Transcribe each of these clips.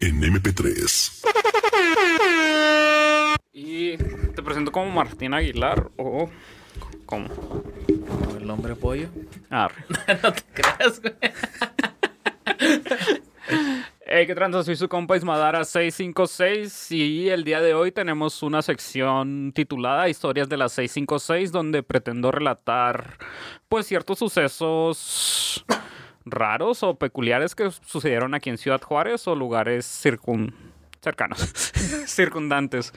en MP3. Y te presento como Martín Aguilar o como el hombre pollo. Arre. no te creas, güey. Hey, ¿qué tranza? Soy su compa Ismadara 656 y el día de hoy tenemos una sección titulada Historias de la 656 donde pretendo relatar pues ciertos sucesos raros o peculiares que sucedieron aquí en Ciudad Juárez o lugares circun cercanos, circundantes.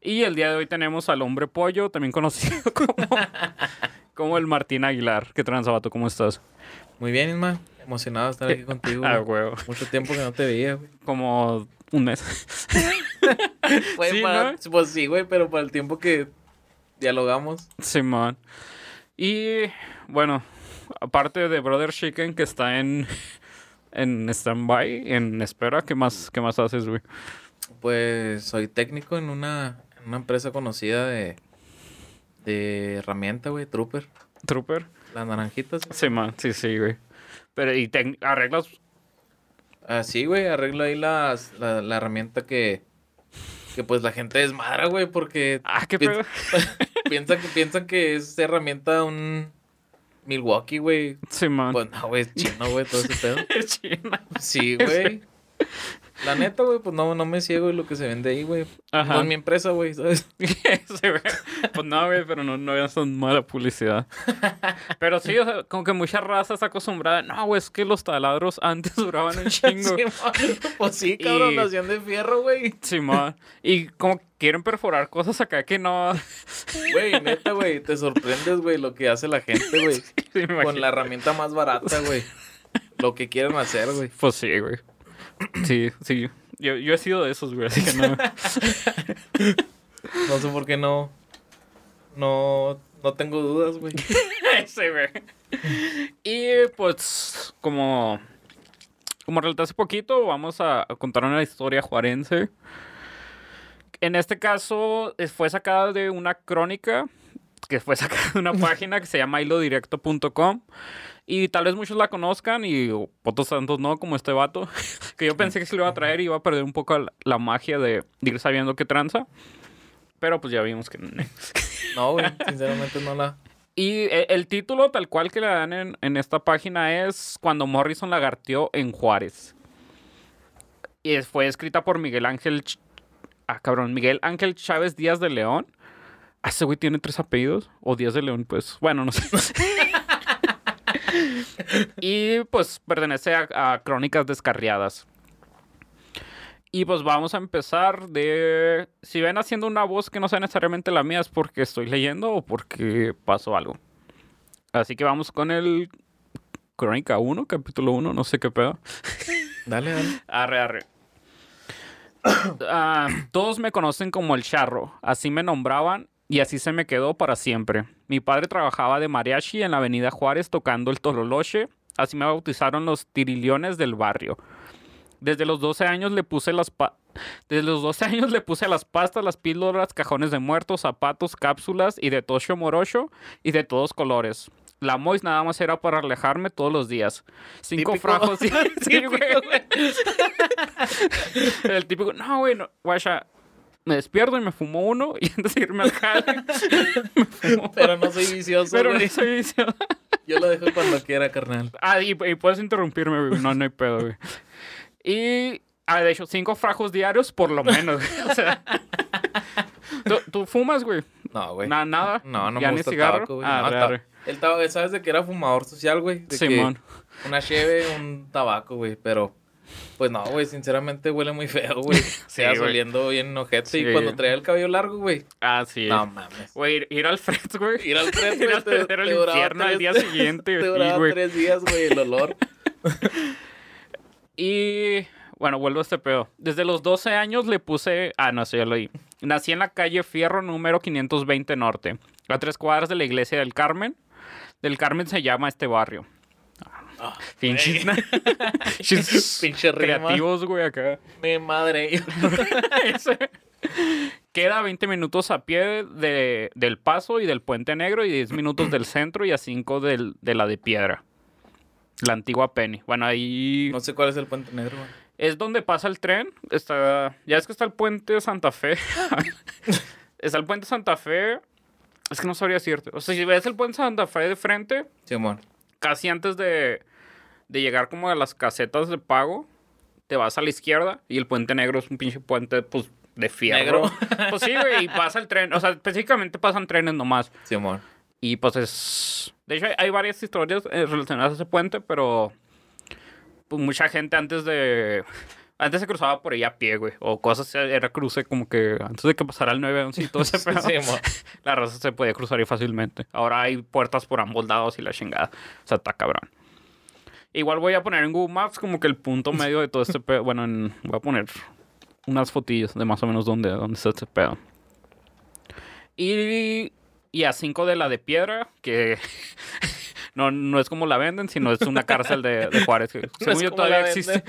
Y el día de hoy tenemos al hombre pollo, también conocido como, como el Martín Aguilar. ¿Qué tranza, vato? ¿Cómo estás? Muy bien, Isma. Emocionado de estar aquí contigo. Ah, huevo. Mucho tiempo que no te veía, güey. Como un mes. Güey, Sí, para- ¿no? Pues sí, güey, pero para el tiempo que dialogamos. Simón. Y bueno, aparte de Brother Chicken que está en en stand-by, en espera, ¿qué más, qué más haces, güey? Pues soy técnico en una, en una empresa conocida de, de herramienta, güey, Trooper. Trooper. Las naranjitas. Simón, sí, sí, güey. Pero y arreglas Ah, sí, güey, arreglo ahí las, la, la herramienta que, que pues la gente desmadra, güey, porque Ah, qué pi- pedo. piensan que piensan que es herramienta un Milwaukee, güey. Simón. Pues no, güey, es chino, güey, todo ese pedo. China. Sí, güey. La neta, güey, pues no, no me ciego de lo que se vende ahí, güey. Ajá. No es mi empresa, güey, ¿sabes? Sí, güey. Pues no, güey, pero no, no es tan mala publicidad. Pero sí, o sea, como que mucha raza está acostumbrada. No, güey, es que los taladros antes duraban un chingo. Sí, pues sí, cabrón, Y- de fierro, güey. Simón. Y como quieren perforar cosas acá que no. Güey, neta, güey, te sorprendes, güey, lo que hace la gente, güey. Sí, Con la herramienta más barata, güey. Lo que quieren hacer, güey. Pues sí, güey. Sí, sí. Yo, yo he sido de esos, güey, así que no. No sé por qué no. No. No tengo dudas, güey. Sí, güey. Y pues, como. Como relaté hace poquito, vamos a, a contar una historia juarense. En este caso, eh, fue sacada de una crónica que fue sacada de una página que se llama hilodirecto.com. Y tal vez muchos la conozcan y otros tantos no, como este vato. Que yo pensé que se lo iba a traer y iba a perder un poco la, la magia de, de ir sabiendo qué tranza. Pero pues ya vimos que... No, güey, sinceramente no la. Y e- el título tal cual que le dan en, en esta página es Cuando Morrison lagarteó en Juárez. Y fue escrita por Miguel Ángel... Ch- Ah, cabrón, Miguel Ángel Chávez Díaz de León. Ah, ese güey tiene tres apellidos. O Díaz de León, pues. Bueno, no sé. y pues pertenece a, a Crónicas Descarriadas. Y pues vamos a empezar de... Si ven haciendo una voz que no sea necesariamente la mía es porque estoy leyendo o porque pasó algo. Así que vamos con el... Crónica 1, capítulo 1, no sé qué pedo. Dale, dale. Arre, arre. Ah, todos me conocen como el charro, así me nombraban y así se me quedó para siempre. Mi padre trabajaba de mariachi en la avenida Juárez tocando el tololoche, así me bautizaron los tiriliones del barrio. Desde los 12 años le puse las desde los 12 años le puse las pastas, las píldoras, cajones de muertos, zapatos, cápsulas y de tocho morocho y de todos colores. La Mois nada más era para alejarme todos los días. Cinco Típico. frajos. Sí, güey. El típico, no, güey, no, guacha, me despierto y me fumo uno y antes de irme al jale, me fumo. Pero no soy vicioso, Pero güey. no soy vicioso. Yo lo dejo cuando quiera, carnal. Ah, y, y puedes interrumpirme, güey. No, no hay pedo, güey. Y, ah, de hecho, cinco frajos diarios por lo menos, güey. O sea, ¿tú, tú fumas, güey? No, güey. Na- nada. No, no ¿Ya me ni gusta el cigarro? tabaco, güey. Ah, No. El tabaco, ¿sabes de que era fumador social, güey? De Simón. que una cheve, un tabaco, güey, pero... Pues no, güey, sinceramente huele muy feo, güey. Se va oliendo bien ojete. Sí. Y cuando traía el cabello largo, güey. Ah, sí. No mames. Güey, ir, ir al Fred, güey. Ir al Fred, Ir güey, al te, infierno al día siguiente. Te duraba tres días, güey, el olor. Y bueno, vuelvo a este pedo. Desde los 12 años le puse. Ah, no, eso ya lo oí. Nací en la calle Fierro número 520 Norte, a tres cuadras de la iglesia del Carmen. Del Carmen se llama este barrio. Pinches Pinche creativos, güey, acá. Mi madre. Queda a 20 minutos a pie de, del Paso y del Puente Negro y 10 minutos del centro y a 5 del, de la de Piedra. La antigua Penny. Bueno, ahí No sé cuál es el puente negro, güey. Es donde pasa el tren. Está, ya es que está el puente Santa Fe. está el puente Santa Fe. Es que no sabría decirte. O sea, si ves el puente Santa Fe de frente, Simón. casi antes de, de llegar como a las casetas de pago, te vas a la izquierda y el puente negro es un pinche puente, pues, de fierro. Negro. Pues sí, güey, y pasa el tren. O sea, específicamente pasan trenes nomás. Simón. Y pues es... De hecho, hay, hay varias historias eh, relacionadas a ese puente, pero... Pues mucha gente antes de... Antes se cruzaba por ahí a pie, güey. O cosas, era cruce como que antes de que pasara el 911 y todo ese pedo. Simón. La raza se podía cruzar ahí fácilmente. Ahora hay puertas por ambos lados y la chingada. O sea, está cabrón. Igual voy a poner en Google Maps como que el punto medio de todo este pedo. Bueno, en- voy a poner unas fotillas de más o menos dónde, dónde está este pedo. Y, y a 5 de la de piedra, que no, no es como la venden, sino es una cárcel de, de Juárez. Que, No según yo todavía existe.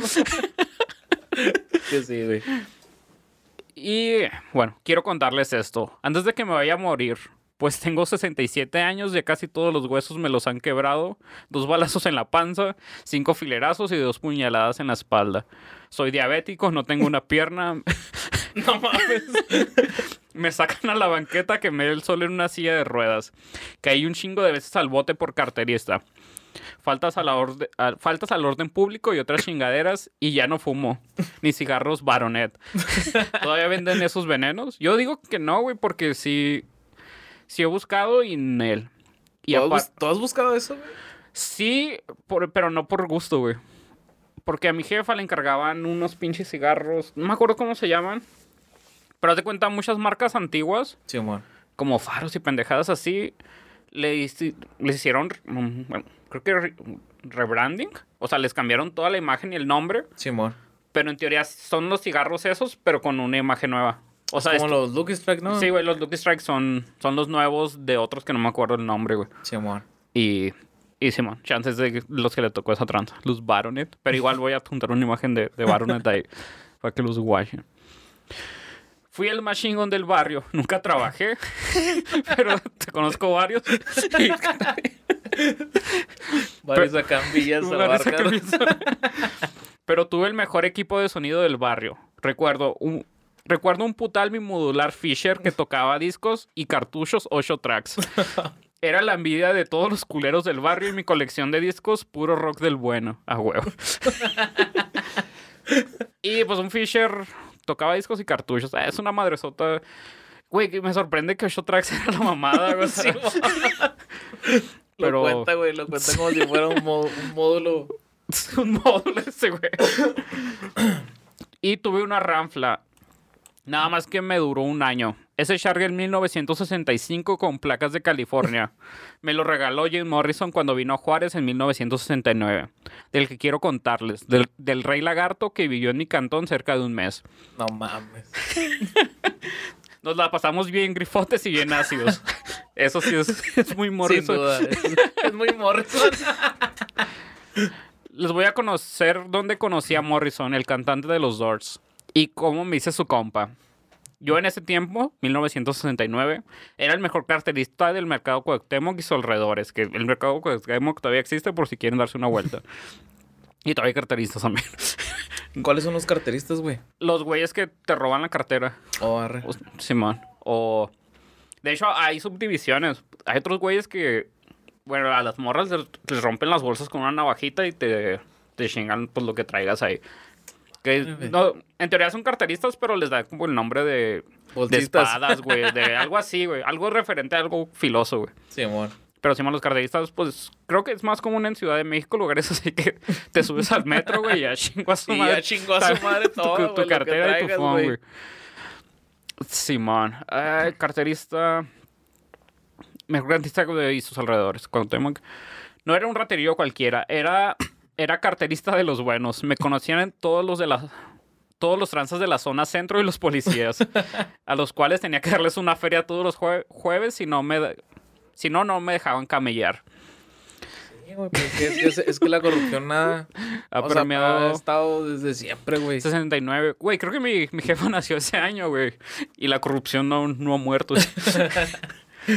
Que sí, güey. Y bueno, quiero contarles esto. Antes de que me vaya a morir, pues tengo 67 años, ya casi todos los huesos me los han quebrado, dos balazos en la panza, cinco filerazos y dos puñaladas en la espalda. Soy diabético, no tengo una pierna. No mames. Me sacan a la banqueta que me dé el sol en una silla de ruedas. Caí un chingo de veces al bote por carterista. Faltas, a la orde- a- faltas al orden público y otras chingaderas y ya no fumo. Ni cigarros baronet. ¿Todavía venden esos venenos? Yo digo que no, güey, porque sí, sí he buscado y en él. Y ¿Tú has, tú has buscado eso, güey? Sí, por- pero no por gusto, güey. Porque a mi jefa le encargaban unos pinches cigarros. No me acuerdo cómo se llaman. Pero de cuenta, muchas marcas antiguas, Simón. como faros y pendejadas así, le, hicieron, mm, bueno, creo que re- rebranding. O sea, les cambiaron toda la imagen y el nombre. Simón. Pero en teoría son los cigarros esos, pero con una imagen nueva. O sea, Como los Lucky Strike, ¿no? sí, güey, los Lucky Strike son, son los nuevos de otros que no me acuerdo el nombre, güey. Simón. Y, y Simón, chances de los que le tocó esa tranza, los Baronet. Pero igual voy a juntar una imagen de, de Baronet ahí para que los guachen. Fui el más chingón del barrio. Nunca trabajé, pero te conozco varios. Y- Varios acá en Villas varios Abarca. acá- pero tuve el mejor equipo de sonido del barrio. Recuerdo un, recuerdo un putal modular Fisher que tocaba discos y cartuchos 8 tracks. Era la envidia de todos los culeros del barrio y mi colección de discos, puro rock del bueno, a huevo. y pues un Fisher tocaba discos y cartuchos. Ah, es una madresota. Güey, me sorprende que 8 tracks era la mamada, güey. O sea, Lo Pero- cuenta, güey. Lo cuenta como si fuera un, módulo. Un módulo ese, güey. y tuve una ranfla. Nada más que me duró un año. Ese Charger 1965 con placas de California. Me lo regaló Jim Morrison cuando vino a Juárez en 1969. Del que quiero contarles. Del, del rey lagarto que vivió en mi cantón cerca de un mes. No mames. Nos la pasamos bien grifotes y bien ácidos. Eso sí es, es muy Sin Morrison. duda. Es, es muy Morrison. Les voy a conocer dónde conocí a Morrison, el cantante de los Doors, y cómo me hice su compa. Yo en ese tiempo, 1969, era el mejor carterista del mercado Cuauhtémoc y sus alrededores, que el mercado Cuauhtémoc todavía existe por si quieren darse una vuelta. Y todavía hay carteristas también. ¿Cuáles son los carteristas, güey? Los güeyes que te roban la cartera. Oh, arre. O- Simón. O. De hecho, hay subdivisiones. Hay otros güeyes que. Bueno, a las morras les, rompen las bolsas con una navajita y te, te chingan pues, lo que traigas ahí. Que no, en teoría son carteristas, pero les da como el nombre de, de espadas, güey. De algo así, güey. Algo referente a algo filoso, güey. Simón. Pero Simón, los carteristas, pues creo que es más común en Ciudad de México, lugares así que te subes al metro, güey, y ya chingo a su Y madre. ya chingó a su madre Tu- todo, tu, que cartera y tu phone, güey. Simón. Carterista. Mejor carterista de sus alrededores. Cuauhtémoc. No era un raterío cualquiera. Era, era carterista de los buenos. Me conocían en todos los de la. Todos los tranzas de la zona centro y los policías, a los cuales tenía que darles una feria todos los jue- jueves si no me, si no, no me dejaban camellar. Sí, güey, pues es, que, es, es que la corrupción ha, Ha o sea, ha estado desde siempre, güey. 69. Güey, creo que mi, mi jefa nació ese año, güey. Y la corrupción no, no ha muerto.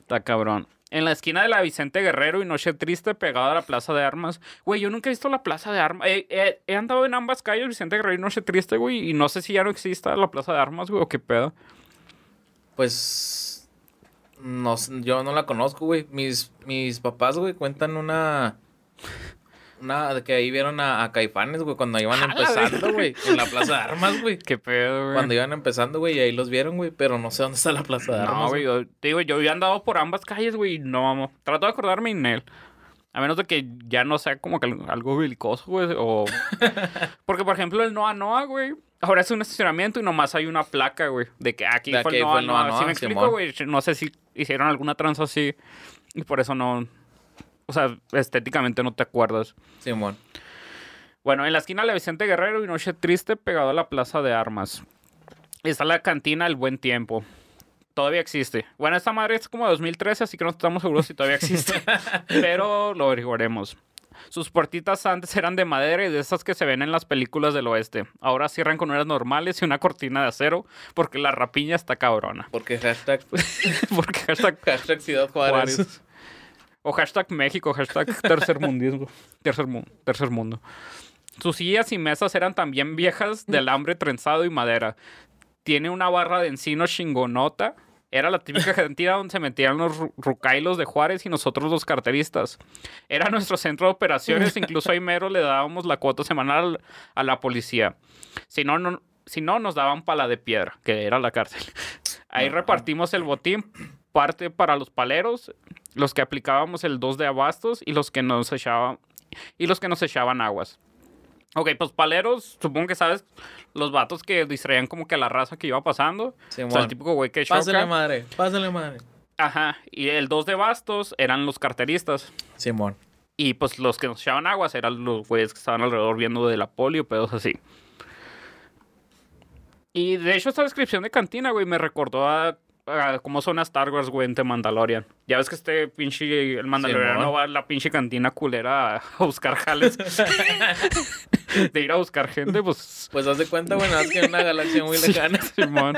Está cabrón. En la esquina de la Vicente Guerrero y Noche Triste, pegada a la Plaza de Armas. Güey, yo nunca he visto la Plaza de Armas. Eh, eh, he andado en ambas calles, Vicente Guerrero y Noche Triste, güey. Y no sé si ya no exista la Plaza de Armas, güey, o qué pedo. Pues. No, yo no la conozco, güey. Mis, mis papás, güey, cuentan una. Una de que ahí vieron a, a Caifanes, güey, cuando iban ¡A la empezando, güey. En la Plaza de Armas, güey. Qué pedo, güey. Cuando iban empezando, güey, y ahí los vieron, güey. Pero no sé dónde está la Plaza de Armas. No, güey, yo, te digo, yo he andado por ambas calles, güey, no, vamos. Trato de acordarme en él. A menos de que ya no sea como que al- algo belicoso, güey, o... Porque, por ejemplo, el Noa Noa, güey, ahora es un estacionamiento y nomás hay una placa, güey, de que aquí De fue aquí el fue. ¿Sí me explico, güey? No sé si hicieron alguna tranza así y por eso no... O sea, estéticamente no te acuerdas. Simón. Bueno, en la esquina de Vicente Guerrero y Noche Triste, pegado a la Plaza de Armas. Está la cantina El Buen Tiempo. Todavía existe. Bueno, esta madre es como 2013, así que no estamos seguros si todavía existe. pero lo averiguaremos. Sus puertitas antes eran de madera y de esas que se ven en las películas del oeste. Ahora cierran con unas normales y una cortina de acero porque la rapiña está cabrona. Porque hashtag, porque hashtag hashtag Ciudad Juárez. Juárez. O hashtag México, hashtag tercer mundismo. Tercer, mu- tercer mundo. Sus sillas y mesas eran también viejas de alambre trenzado y madera. Tiene una barra de encino chingonota. Era la típica cantina donde se metían los ru- rucailos de Juárez y nosotros los carteristas. Era nuestro centro de operaciones. Incluso ahí mero le dábamos la cuota semanal a la policía. Si no, no, si no nos daban pala de piedra, que era la cárcel. Ahí repartimos el botín, parte para los paleros, los que aplicábamos el 2 de abastos y los que nos echaban y los que nos echaban aguas. Ok, pues paleros, supongo que sabes, los vatos que distraían como que a la raza que iba pasando. O sea, el típico güey que choca. Pásale madre, pásale madre. Ajá, y el 2 de bastos eran los carteristas. Simón. Y pues los que nos echaban aguas eran los güeyes que estaban alrededor viendo de la polio, pedos así. Y de hecho, esta descripción de cantina, güey, me recordó a, a cómo son las Star Wars, güey, en Mandalorian. Ya ves que este pinche, el Mandaloriano Simón. va a la pinche cantina culera a, buscar jales. de ir a buscar gente, pues. Pues haz de cuenta, bueno, es que en una galaxia muy Sí, lejana. Simón.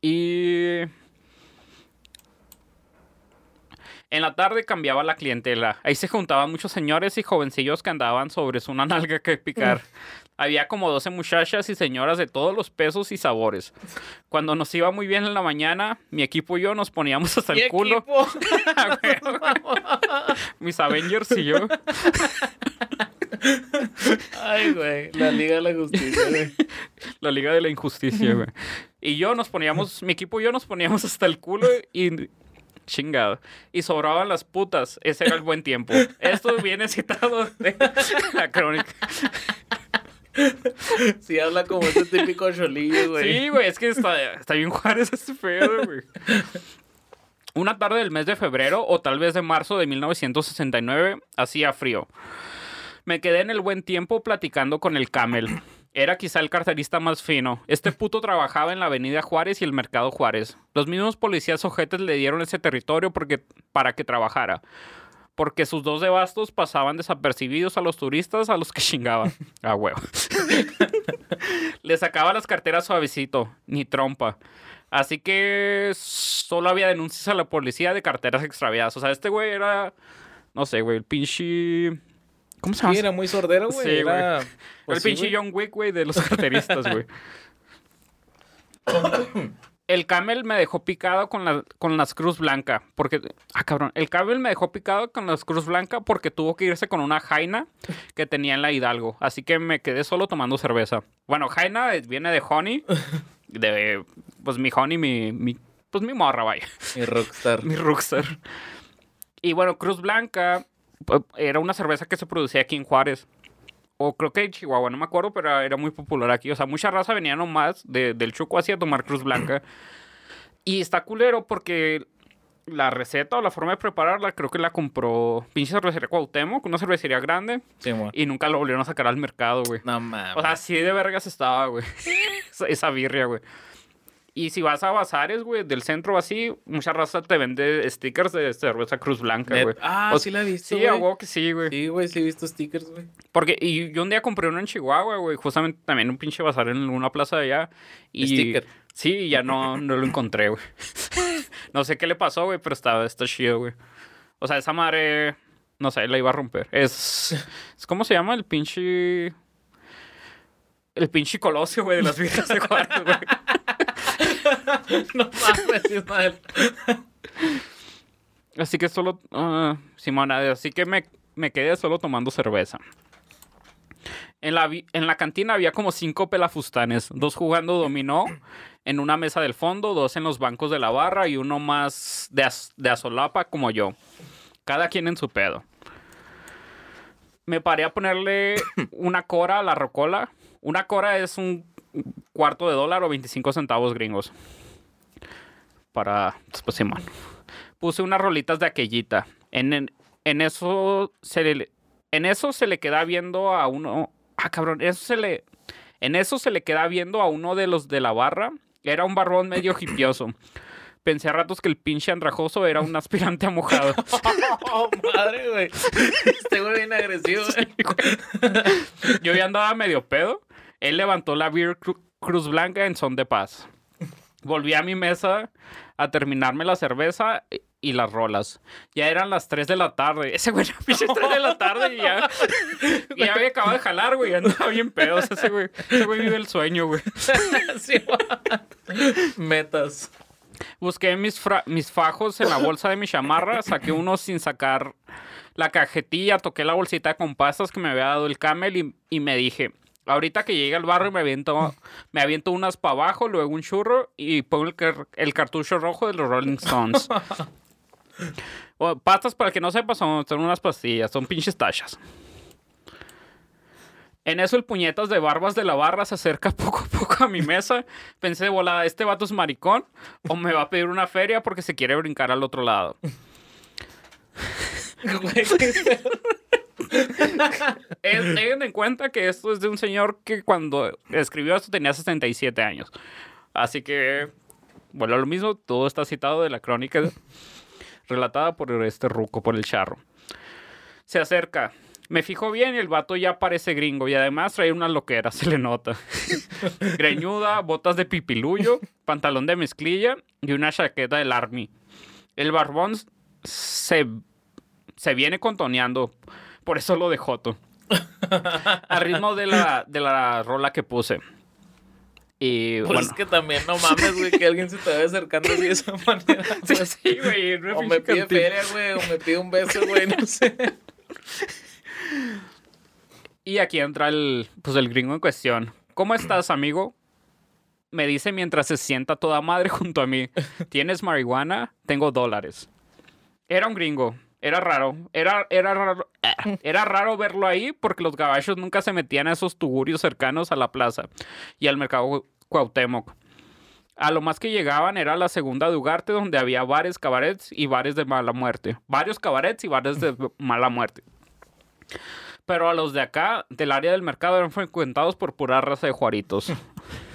Y. En la tarde cambiaba la clientela. Ahí se juntaban muchos señores y jovencillos que andaban sobre su una nalga que picar. Había como 12 muchachas y señoras de todos los pesos y sabores. Cuando nos iba muy bien en la mañana, mi equipo y yo nos poníamos hasta el culo. equipo. Huevo. Mis Avengers y yo. Ay, güey. La Liga de la Justicia, güey. La Liga de la Injusticia, güey. Y yo nos poníamos, mi equipo y yo nos poníamos hasta el culo y chingado. Y sobraban las putas. Ese era el buen tiempo. Esto viene citado de la crónica. Sí, habla como ese típico cholillo, güey. Sí, güey, es que está, está bien Juárez este pedo, güey. Una tarde del mes de febrero o tal vez de marzo de 1969 hacía frío. Me quedé en el buen tiempo platicando con el Camel. Era quizá el carterista más fino. Este puto trabajaba en la avenida Juárez y el mercado Juárez. Los mismos policías ojetes le dieron ese territorio porque, para que trabajara. Porque sus dos de bastos pasaban desapercibidos a los turistas a los que chingaban. A huevo. Le sacaba las carteras suavecito, ni trompa. Así que solo había denuncias a la policía de carteras extraviadas. O sea, este güey era, no sé, güey, el pinche... ¿Cómo se llama? Sí, era muy sordero, güey. Sí, güey. era... pues el sí, pinche güey. John Wick, güey, de los carteristas, güey. El camel me dejó picado con, la, con las cruz blanca. Porque. Ah, cabrón. El camel me dejó picado con las cruz blanca porque tuvo que irse con una jaina que tenía en la Hidalgo. Así que me quedé solo tomando cerveza. Bueno, jaina eh, viene de honey. De. Pues mi honey, mi. mi pues mi morra, vaya. Mi rockstar. Mi rockstar. Y bueno, Cruz Blanca pu- era una cerveza que se producía aquí en Juárez. O creo que en Chihuahua, no me acuerdo, pero era muy popular aquí. O sea, mucha raza venía nomás de, del Chuco así a tomar Cruz Blanca. y está culero porque la receta o la forma de prepararla creo que la compró pinche cervecería Cuauhtémoc, una cervecería grande. Sí. Y nunca lo volvieron a sacar al mercado, güey. No mames. O sea, así de vergas estaba, güey. esa, esa birria, güey. Y si vas a bazares, güey, del centro así, mucha raza te vende stickers de cerveza Cruz Blanca, güey. Ah, O- sí la he visto, Sí, a que sí, güey. Sí, güey, sí he visto stickers, güey. Porque, y yo un día compré uno en Chihuahua, güey, justamente también un pinche bazar en una plaza de allá. Y, Sticker. Sí, ya no, no lo encontré, güey. no sé qué le pasó, güey, pero está, está chido, güey. O sea, esa madre, no sé, la iba a romper. Es, es ¿cómo se llama? El pinche... El pinche colosio, güey, de las viejas de Juárez, güey. no mames, Ismael. Así que solo... Simona, así que me, me quedé solo tomando cerveza. En la, en la cantina había como cinco pelafustanes, dos jugando dominó en una mesa del fondo, dos en los bancos de la barra y uno más de, az- de azolapa como yo. Cada quien en su pedo. Me paré a ponerle una cora a la rocola. Una cora es un cuarto de dólar o 25 centavos gringos. Para... Pues, Simón. Puse unas rolitas de aquellita. En, en, en eso se le... En eso se le queda viendo a uno... Ah, cabrón. Eso se le... En eso se le queda viendo a uno de los de la barra. Era un barbón medio hipioso. Pensé a ratos que el pinche andrajoso era un aspirante a mojado. Oh, madre, güey. Este güey bien agresivo, güey. Yo ya andaba medio pedo. Él levantó la Beer Cru- Cruz Blanca en son de paz. Volví a mi mesa a terminarme la cerveza y- las rolas. Ya eran las 3 de la tarde. Ese güey pinche 3 de la tarde y ya, y ya había acabado de jalar, güey. Andaba bien pedo. O sea, ese güey, ese güey vive el sueño, güey. Sí. Metas. Busqué mis, fra- mis fajos en la bolsa de mi chamarra, saqué uno sin sacar la cajetilla, toqué la bolsita con pastas que me había dado el camel y, y me dije, ahorita que llegue al barrio me aviento, me aviento unas para abajo, luego un churro y pongo el, car- el cartucho rojo de los Rolling Stones. O, pastas, para el que no sepa, son, son unas pastillas, son pinches tachas. En eso el puñetas de barbas de la barra se acerca poco a poco a mi mesa. Pensé volada, ¿este vato es maricón? ¿O me va a pedir una feria porque se quiere brincar al otro lado? Es- Tengan en cuenta que esto es de un señor que cuando escribió esto tenía 67 años. Así que, bueno, lo mismo, todo está citado de la crónica relatada por este ruco, por el charro. Se acerca. Me fijo bien y el vato ya parece gringo y además trae una loquera, se le nota. Greñuda, botas de pipiluyo, pantalón de mezclilla y una chaqueta del army. El barbón se, se viene contoneando, por eso lo de Joto. Al ritmo de la, de la rola que puse. Y Pues bueno, es que también no mames, güey, que alguien se te vaya acercando así de esa manera. sí, güey. sí, güey, una O me pide cantina. feria, güey, o me pide un beso, güey, no sé. Y aquí entra el, pues el gringo en cuestión. ¿Cómo estás, amigo? Me dice mientras se sienta toda madre junto a mí. ¿Tienes marihuana? Tengo dólares. Era un gringo. Era raro. Era, era raro. Era raro verlo ahí porque los gabachos nunca se metían a esos tugurios cercanos a la plaza y al mercado Cuauhtémoc. A lo más que llegaban era la segunda de Ugarte, donde había bares, cabarets y bares de mala muerte. Varios cabarets y bares de mala muerte. Pero a los de acá, del área del mercado, eran frecuentados por pura raza de juaritos.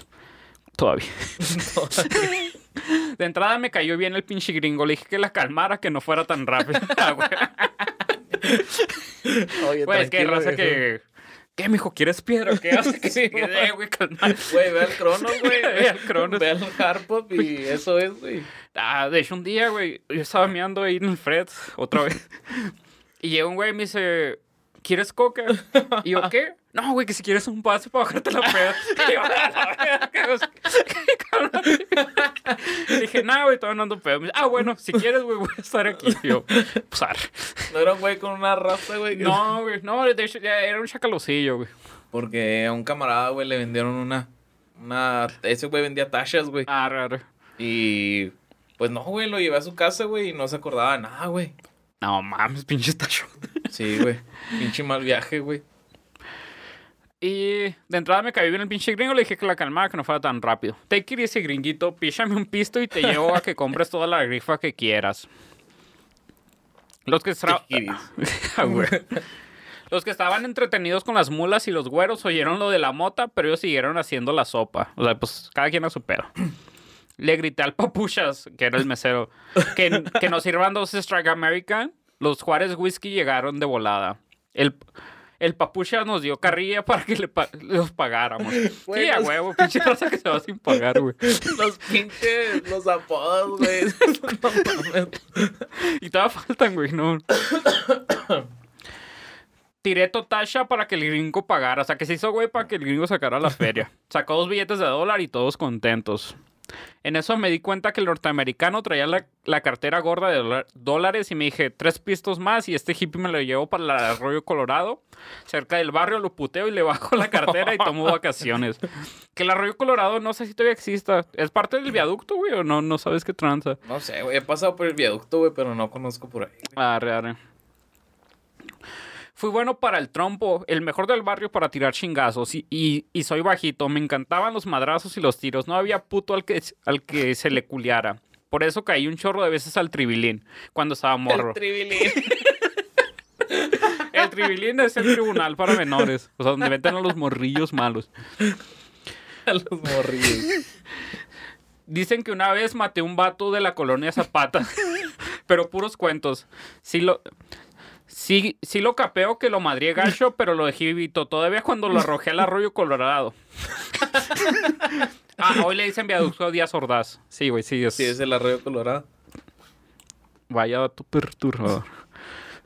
Todavía. De entrada me cayó bien el pinche gringo. Le dije que la calmara, que no fuera tan rápido. Ah. Oye, Pues tranquilo, raza que. ¿Qué, mijo? ¿Quieres piedra? ¿Qué hace? Que Sí, güey, calma. Güey, ve al Cronos, güey. Ve al Cronos. Ve al Harpop y eso es, güey. Ah, de hecho, un día, güey, yo estaba meando ahí en el Fred, otra vez. Y llega un güey y me dice, ¿quieres coca? Y yo, ¿qué? No, güey, que si quieres un pase para bajarte la peda. Y yo, "A la verga, qué cabrón". Dije, no, güey, todavía no ando pedo. Dice, ah, bueno, si quieres, güey, voy a estar aquí. Y yo, pues, arre. No era un güey con una raza, güey. No, güey, no, de hecho, ya era un chacalocillo, güey. Porque a un camarada, güey, le vendieron una. Una. Ese güey vendía tachas, güey. Arre, arre. Y. Pues no, güey, lo llevé a su casa, güey, y no se acordaba de nada, güey. No mames, pinche tacho. Sí, güey. Pinche mal viaje, güey. Y de entrada me cayó bien el pinche gringo, le dije que la calmara, que no fuera tan rápido. Take it easy, gringuito, píchame un pisto y te llevo a que compres toda la grifa que quieras. Los que, Ah. Los que estaban entretenidos con las mulas y los güeros oyeron lo de la mota, pero ellos siguieron haciendo la sopa. O sea, pues cada quien a su pedo. Le grité al papuchas, que era el mesero, que, que nos sirvan dos Strike American. Los Juárez Whisky llegaron de volada. El, el papucha nos dio carrilla para que le pa- los pagáramos. Güey, sí, a los- huevo, pinche raza que se va sin pagar, güey. Los pinches, los apodos, güey. Y todavía faltan, güey, no. Tiré Totasha para que el gringo pagara. O sea, que se hizo, güey, para que el gringo sacara la feria. Sacó dos billetes de dólar y todos contentos. En eso me di cuenta que el norteamericano traía la, la cartera gorda de dólares y me dije, tres pistos más y este hippie me lo llevo para el Arroyo Colorado, cerca del barrio, lo puteo y le bajo la cartera y tomo vacaciones. Que el Arroyo Colorado no sé si todavía exista. ¿Es parte del viaducto, güey, o no? No sabes qué tranza. No sé, güey. He pasado por el viaducto, güey, pero no conozco por ahí. Arre, arre. Fui bueno para el trompo, el mejor del barrio para tirar chingazos. Y, y- y soy bajito. Me encantaban los madrazos y los tiros. No había puto al que, al que se le culiara. Por eso caí un chorro de veces al tribilín cuando estaba morro. El tribilín. El tribilín es el tribunal para menores. O sea, donde meten a los morrillos malos. A los morrillos. Dicen que una vez maté un vato de la colonia Zapata. pero puros cuentos. Sí lo. Sí, sí lo capeo que lo madrié gacho, pero lo dejé vivito. Todavía cuando lo arrojé al arroyo Colorado. ah, hoy le dicen viaducto Díaz Ordaz. Sí, güey, sí. Es... Sí, es el arroyo colorado. Vaya dato perturbador.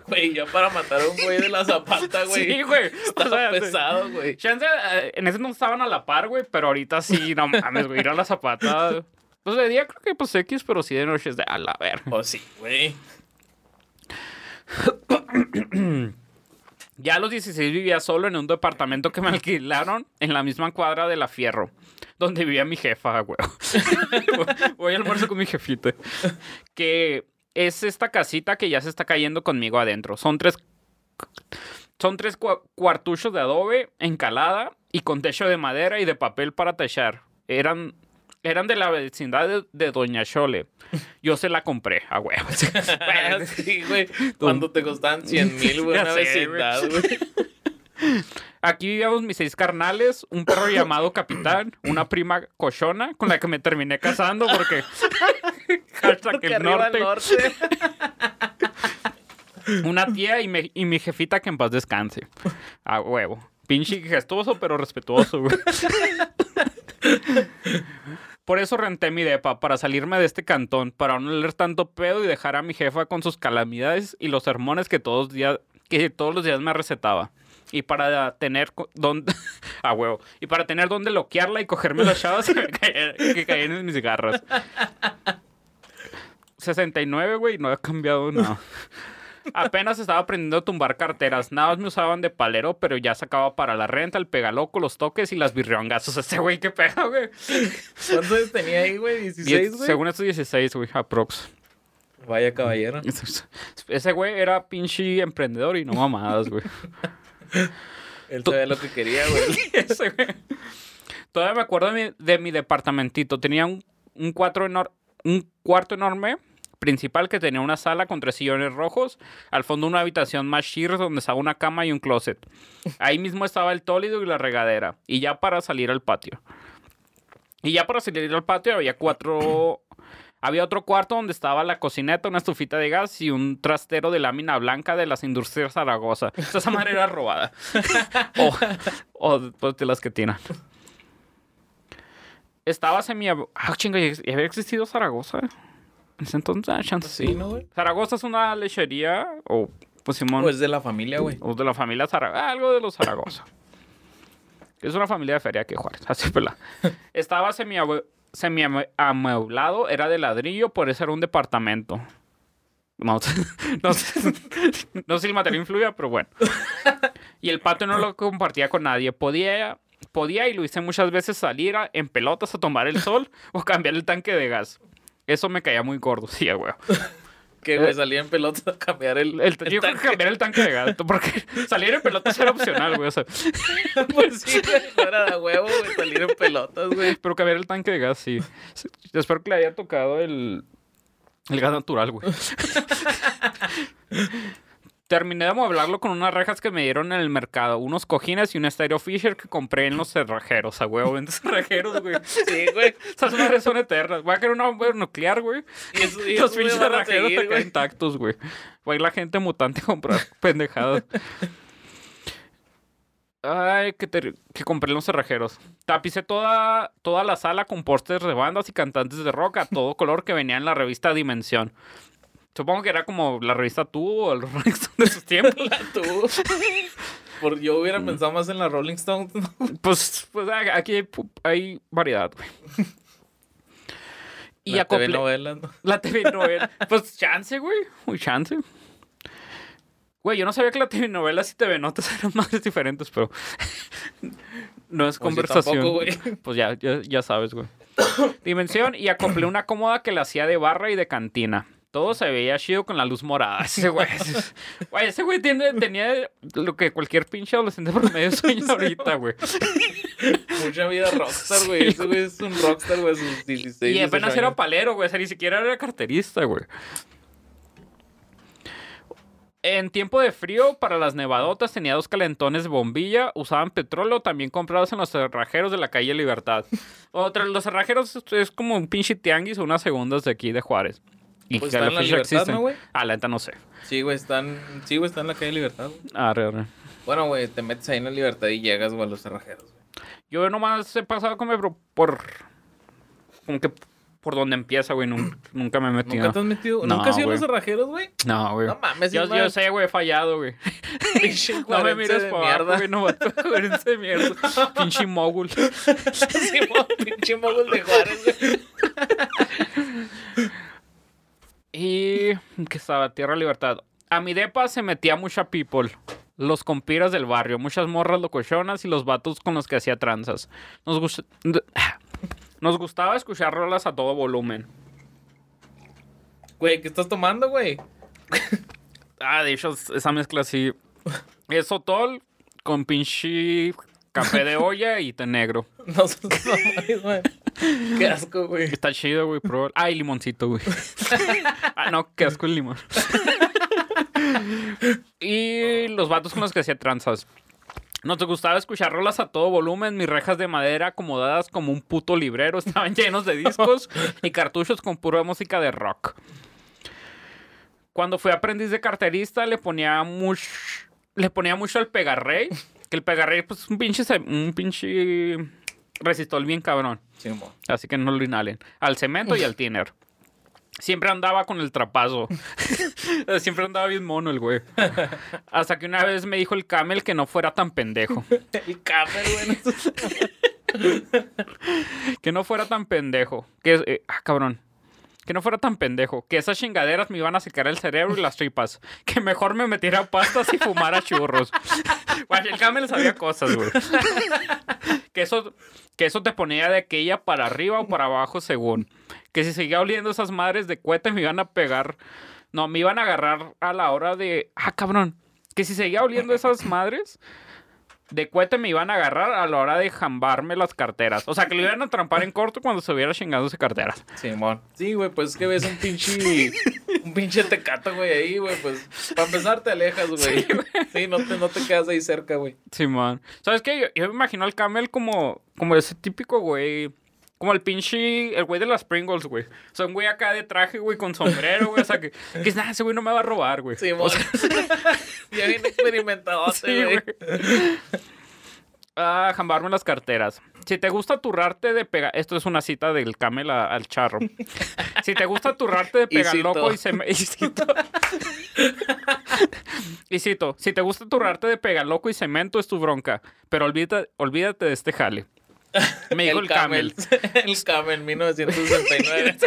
Güey, ya para matar a un güey de la zapata, güey. Sí, güey. Está O sea, pesado, güey. Chance, eh, en ese no estaban a la par, güey, pero ahorita sí, no mames, güey, ir a la zapata. Pues de día creo que pues X, pero sí de noche es de a la ver. Oh, sí, güey. Ya a los 16 vivía solo en un departamento que me alquilaron en la misma cuadra de la Fierro, donde vivía mi jefa. Voy al almuerzo con mi jefita. Que es esta casita que ya se está cayendo conmigo adentro. Son tres, son tres cua- cuartuchos de adobe, encalada y con techo de madera y de papel para techar. Eran, eran de la vecindad de, de Doña Chole. Yo se la compré, a huevo. Bueno, sí, güey. Cuando te costaban 100 mil, güey, una vecindad, güey. Aquí vivíamos mis seis carnales, un perro llamado Capitán, una prima cochona con la que me terminé casando porque... Hashtag Porque el norte. norte. Una tía y, me- y mi jefita que en paz descanse. A huevo. Pinche gestuoso, pero respetuoso, güey. Por eso renté mi depa, para salirme de este cantón, para no leer tanto pedo y dejar a mi jefa con sus calamidades y los sermones que todos, días, que todos los días me recetaba. Y para tener donde... a huevo. Y para tener donde loquearla y cogerme las chavas que, me caían- que caían en mis garras. 69, güey, no ha cambiado nada. Apenas estaba aprendiendo a tumbar carteras. Nada más me usaban de palero, pero ya sacaba para la renta, el pegaloco, los toques y las birriongas. Ese güey, qué pedo, güey. ¿Cuántos tenía ahí, güey? Diez- 16, güey. Según esto, 16, güey, aprox. Vaya caballero. Ese güey era pinche emprendedor y no mamadas, güey. Él sabía lo que quería, güey. Ese güey. Todavía me acuerdo de mi, de mi departamentito. Tenía un, un, cuatro un cuarto enorme principal que tenía una sala con tres sillones rojos. Al fondo una habitación más sheer donde estaba una cama y un closet. Ahí mismo estaba el tólido y la regadera. Y ya para salir al patio. Y ya para salir al patio había cuatro... Había otro cuarto donde estaba la cocineta, una estufita de gas y un trastero de lámina blanca de las industrias Zaragoza. O sea, esa madre era robada. o, o pues, de las que tienen. Estaba semi... Ah, chinga, ¿y había existido Zaragoza? En ese entonces, ah, chance Sí, ¿no, güey? Zaragoza es una lechería, o pues Simón, Pues de la familia, güey. o de la familia Zaragoza, algo de los Zaragoza. Es una familia de feria que Juárez, así pela. Estaba semi amueblado, era de ladrillo, por eso era un departamento. No, no, sé- no sé si el material influía, pero bueno. Y el patio no lo compartía con nadie. Podía, podía y lo hice muchas veces salir a- en pelotas a tomar el sol o cambiar el tanque de gas. Eso me caía muy gordo, sí, güey. Que, güey, salía en pelota a cambiar el... El, yo creo que tanque. cambiar el tanque de gas, porque salir en pelotas era opcional, güey. O sea, Pues sí, güey. No era de huevo, güey, salir en pelotas, güey. pero cambiar el tanque de gas, sí. Sí, Espero que le haya tocado el, el gas natural, güey. Terminé de amueblarlo con unas rejas que me dieron en el mercado, unos cojines y un estéreo Fisher que compré en los cerrajeros, a huevo, en cerrajeros, güey. Sí, güey. Esas madres son eternas. Voy a querer una bomba nuclear, güey. Y eso, y Los pinches cerrajeros seguir, acá güey. intactos, güey. Va a ir la gente mutante a comprar pendejadas. Ay, que, te- que compré en los cerrajeros. Tapicé toda, toda la sala con pósters de bandas y cantantes de rock a todo color que venía en la revista Dimensión. Supongo que era como la revista Tú o el Rolling Stone de sus tiempos. Tú. Por, yo hubiera Mm. pensado más en la Rolling Stones. Pues, pues a- aquí hay, variedad, güey. Y la acoplé telenovelas, ¿no? la telenovela. Pues chance, güey. Muy chance. Güey, yo no sabía que la telenovela y TV Notas eran más diferentes, pero no es Pues conversación. tampoco, güey. Pues ya, ya, ya sabes, güey. Dimensión y acoplé una cómoda que la hacía de barra y de cantina. Todo se veía chido con la luz morada. Ese güey. Güey, ese güey tiene, tenía lo que cualquier pinche adolescente promedio sueña ahorita, güey. Mucha vida rockstar, güey. Ese güey es un rockstar, güey, a sus 16 Y apenas 18 era palero, güey. O sea, ni siquiera era carterista, güey. En tiempo de frío, para las nevadotas tenía dos calentones de bombilla. Usaban petróleo, también comprados en los cerrajeros de la calle Libertad. Otra, los cerrajeros es- es como un pinche tianguis o unas segundas de aquí de Juárez. Y Pues que está en la Libertad, ¿no, güey? Ah, la neta no sé. Sí, güey, están... Sí, güey, está en la calle Libertad, güey. Arre, arre. Bueno, güey, te metes ahí en la Libertad y llegas, güey, a los cerrajeros, güey. Yo nomás he pasado como por... por como que por donde empieza, güey. Nunca, nunca me he metido. ¿Nunca te has metido? No, ¿Nunca has ido a los cerrajeros, güey? No, güey. No mames, yo, yo sé, güey, he fallado, güey. No me mires para abajo, güey, no a coherencia de mierda. Pinche mogul. Pinche mogul de Juárez, güey. Y que estaba Tierra Libertad. A mi depa se metía mucha people. Los compiras del barrio, muchas morras locochonas y los vatos con los que hacía tranzas. Nos, gust- Nos gustaba escuchar rolas a todo volumen. Güey, ¿qué estás tomando, güey? Ah, de hecho, esa mezcla así. Es sotol con pinche café de olla y té negro. No seas mames, güey. Qué asco, güey. Está chido, güey, pero... Ah, y limoncito, güey. ah, no, qué asco el limón. y los vatos con los que hacía tranzas. Nos gustaba escuchar rolas a todo volumen. Mis rejas de madera acomodadas como un puto librero estaban llenos de discos y cartuchos con pura música de rock. Cuando fui aprendiz de carterista le ponía mucho... Le ponía mucho al pegarrey. Que el pegarrey, pues, es un pinche... Un pinche... Resistol bien cabrón. Así que no lo inhalen. Al cemento y al tiner. Siempre andaba con el trapazo. Siempre andaba bien mono el güey. Hasta que una vez me dijo el camel que no fuera tan pendejo. El camel, güey. no sé. Que no fuera tan pendejo. Que, eh, ah, cabrón. Que no fuera tan pendejo. Que esas chingaderas me iban a secar el cerebro y las tripas. Que mejor me metiera pastas y fumara churros. Güey, el camel sabía cosas, güey. Que eso, que eso te ponía de aquella para arriba o para abajo según. Que si seguía oliendo esas madres de cohete me iban a pegar. No, me iban a agarrar a la hora de... Ah, cabrón. Que si seguía oliendo esas madres de cohete me iban a agarrar a la hora de jambarme las carteras. O sea, que lo iban a trampar en corto cuando se hubiera chingándose carteras. Simón. Sí, güey, pues es que ves un pinche. Un pinche tecato, güey, ahí, güey. Pues para empezar te alejas, güey. Sí, no, te, no te quedas ahí cerca, güey. Simón. ¿Sabes qué? Yo, yo me imagino al Camel como, como ese típico güey. Como el pinche, el güey de las Pringles, güey. O sea, un güey acá de traje, güey, con sombrero, güey. O sea, que, que es nada, ese güey no me va a robar, güey. Simón. O sea, ya bien experimentado, sí, güey. Ah, jambarme las carteras. Si te gusta turrarte de pegar... Esto es una cita del Camel a- al charro. Si te gusta turrarte de Y pegar cito. loco y se me... Y cito. Y cito, si te gusta turrarte de pegar loco y cemento es tu bronca, pero olvídate, olvídate de este jale. Me dijo el, camel. el camel, 1969.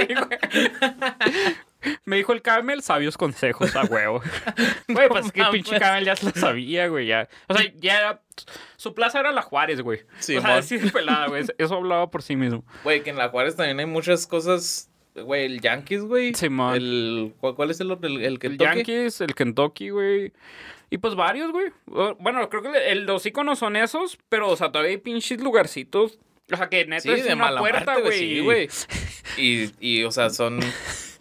Sí. Me dijo el camel, sabios consejos a huevo. Güey, pues es que el pinche camel ya se lo sabía, güey, ya. O sea, ya era... Su plaza era la Juárez, güey. Sí, o sea, así de pelada, güey. Eso hablaba por sí mismo. Güey, que en la Juárez también hay muchas cosas. Güey, el Yankees, güey. Simón. El, ¿cuál, es el? El, el que El Yankees, el Kentucky, güey. Y pues varios, güey. Bueno, creo que el- los iconos son esos, pero, o sea, todavía hay pinches lugarcitos. O sea, que neta Sí, es de una mala puerta, güey. Sí, güey. Y, y, o sea, son.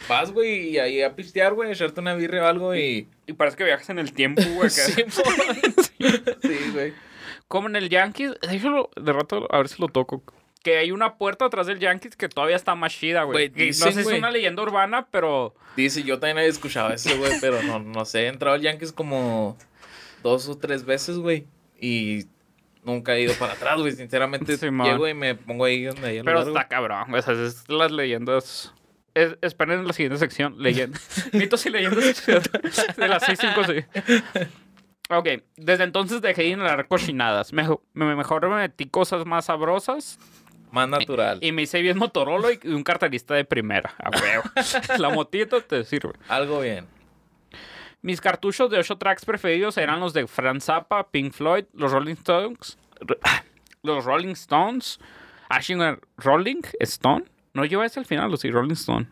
Vas, güey, y ahí a pistear, güey, echarte una birria o algo y. Y parece que viajas en el tiempo, güey. Sí, sí, güey. Como en el Yankees, de hecho, de rato, a ver si lo toco. Que hay una puerta atrás del Yankees que todavía está más chida, güey. No sé si es una leyenda urbana, pero. Dice, yo también había escuchado eso, güey, pero no, no sé. He entrado al Yankees como dos o tres veces, güey. Y nunca he ido para atrás, güey. Sinceramente, Simón. llego y me pongo ahí donde hay Pero está cabrón, güey. Sea, es las leyendas. Es, esperen la siguiente sección. Leyendas. Mitos y leyendas de las 656. Ok, desde entonces dejé de inhalar cochinadas. Mejo- me- mejor me metí cosas más sabrosas Más natural. y me hice bien Motorola y un carterista de primera. A huevo. La motita te sirve. Algo bien. Mis cartuchos de 8 tracks preferidos eran los de Franz Zappa, Pink Floyd, los Rolling Stones, los Rolling Stones, Ashen Rolling Stone. No lleva ese al final, los sí, Rolling Stone.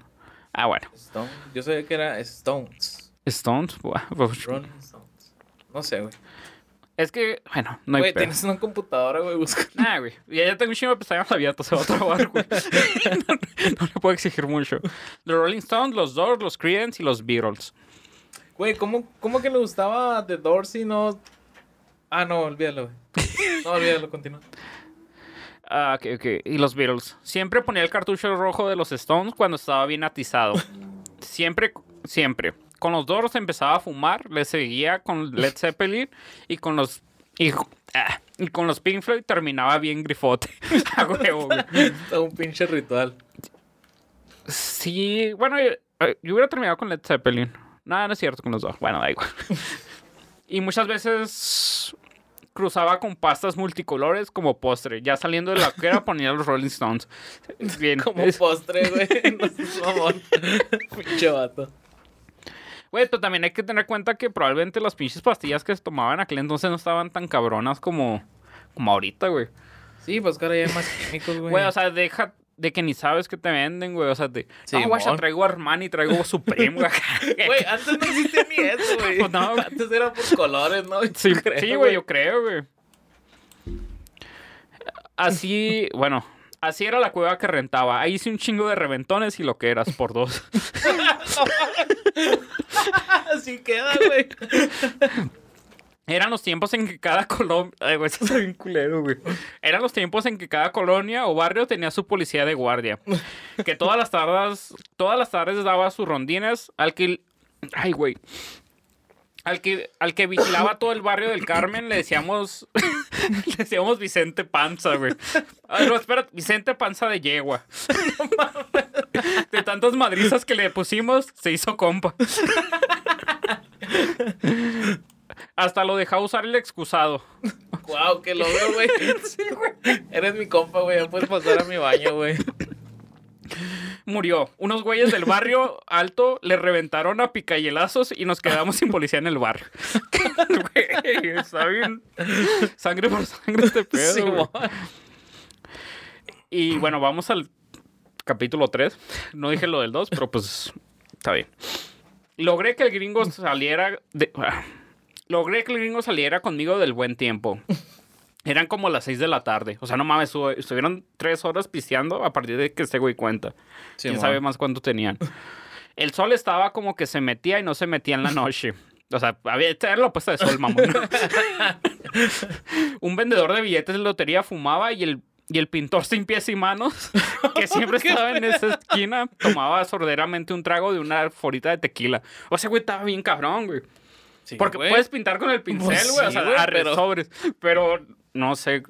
Ah, bueno. Stone. Yo sabía que era Stones. Stones, pues, Rolling Stones. No sé, güey. Es que, bueno, no hay Güey, tienes una computadora, güey. Busca. Nah, güey. Ya, ya tengo un chingo de pestañas abiertas, se va a trabar, güey. no, no le puedo exigir mucho. Los Rolling Stones, los Doors, los Creedence y los Beatles. Güey, ¿cómo, ¿cómo que le gustaba The Dorsey? No. Ah, no, olvídalo, güey. No, olvídalo, continúa. Ah, ok, ok. Y los Beatles. Siempre ponía el cartucho rojo de los Stones cuando estaba bien atizado. Siempre, siempre. Con los Doors empezaba a fumar, le seguía con Led Zeppelin y con los... Y, ah, y con los Pink Floyd terminaba bien grifote. A huevo, un pinche ritual. Sí, bueno, yo, eh, yo hubiera terminado con Led Zeppelin. Nada, no es cierto con los dos. Bueno, da igual. y muchas veces cruzaba con pastas multicolores como postre. Ya saliendo de la era ponía los Rolling Stones. Bien. Como postre, güey. No. Pinche vato. Güey, pero también hay que tener en cuenta que probablemente las pinches pastillas que se tomaban en aquel entonces no estaban tan cabronas como, como ahorita, güey. Sí, pues ahora ya hay más químicos, güey. Güey, o sea, deja de que ni sabes que te venden, güey. O sea, de... Sí, ah, güey, ya traigo Armani, traigo Supreme, güey. Güey, antes no existía ni eso, güey. Pues no, güey. Antes era por colores, ¿no? Sí, creo, sí, güey, yo creo, güey. Así, bueno, así era la cueva que rentaba. Ahí hice un chingo de reventones y lo que eras por dos. Así queda, güey. Eran los tiempos en que cada colonia. Ay, güey, eso está bien culero, güey. Eran los tiempos en que cada colonia o barrio tenía su policía de guardia. Que todas las tardes, todas las tardes daba sus rondines al que. Ay, güey. Al que, al que vigilaba todo el barrio del Carmen le decíamos. le decíamos Vicente Panza, güey. Ay, no, espera, Vicente Panza de yegua. De tantas madrizas que le pusimos, se hizo compa. Hasta lo dejaba usar el excusado. Guau, qué logro, güey. Eres mi compa, güey. Ya puedes pasar a mi baño, güey. Murió. Unos güeyes del barrio alto le reventaron a picayelazos y nos quedamos sin policía en el barrio. Güey, está bien. Sangre por sangre este pedo. Sí, y bueno, vamos al capítulo 3. No dije lo del 2, pero pues está bien. Logré que el gringo saliera de... ah, Logré que el gringo saliera conmigo del buen tiempo. Eran como las 6 de la tarde. O sea, no mames, estuvieron 3 horas pisteando a partir de que este güey cuenta. Sí, Quién mo. sabe más cuánto tenían. El sol estaba como que se metía y no se metía en la noche. O sea, había esta era la puesta de sol, mamón. Un vendedor de billetes de lotería fumaba y el, y el pintor sin pies y manos, que siempre estaba en esa esquina, tomaba sorderamente un trago de una forita de tequila. O sea, güey, estaba bien cabrón, güey. Sí, Porque güey. puedes pintar con el pincel, Pues güey. o sí, sea, güey, pero- sobres. Pero no sé.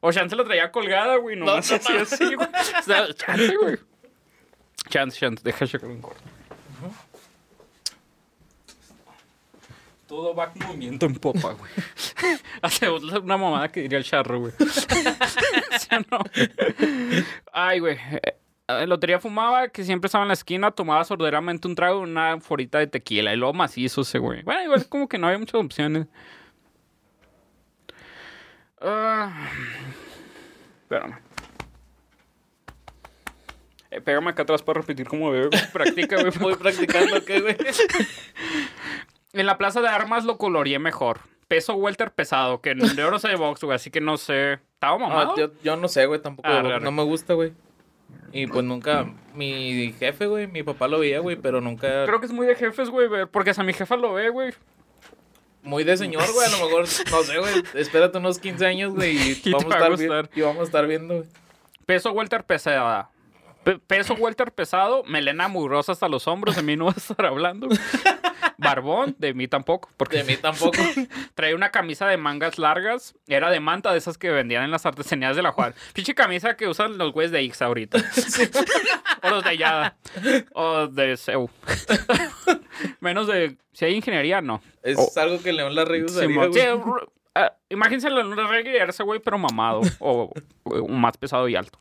O chance la traía colgada, güey. No, No, no sé no si mames. así, güey. O sea, chance, güey. Chance, chance. Deja checar un corte. Todo va con movimiento en popa, güey. Hacemos una mamada que diría el charro, güey. O sea, no. Ay, güey. Eh, eh, Lotería fumaba, que siempre estaba en la esquina, tomaba sorderamente un trago de una forita de tequila. Y luego macizo ese, güey. Bueno, igual como que no había muchas opciones. Ah, espérame. Eh, pégame acá atrás para repetir cómo veo. Practica, güey. Voy practicando, ¿qué, güey? En la plaza de armas lo coloreé mejor. Peso welter pesado, que no sé de box, güey, así que no sé. ¿Estaba mamado? No, yo, yo no sé, güey, tampoco. Arre. No me gusta, güey. Y pues nunca, mi jefe, güey, mi papá lo veía, güey, pero nunca. Creo que es muy de jefes, güey, porque hasta mi jefa lo ve, güey. Muy de señor, güey, a lo mejor, no sé, güey. Espérate unos 15 años, güey, y, te vamos va a estar y vamos a estar viendo, güey. Peso welter pesada. Pe- peso welter pesado, melena mugrosa hasta los hombros, de mí no vas a estar hablando. Barbón, de mí tampoco. Porque De mí tampoco. traía una camisa de mangas largas. Era de manta, de esas que vendían en las artesanías de la Juárez. Pinche camisa que usan los güeyes de Ix ahorita. o los de Yada. O de CEU. Menos de... Si hay ingeniería, no. Es Oh. algo que León Larregui usaría. Sí, ah, imagínense el reggae era ese güey, pero mamado. o, o más pesado y alto.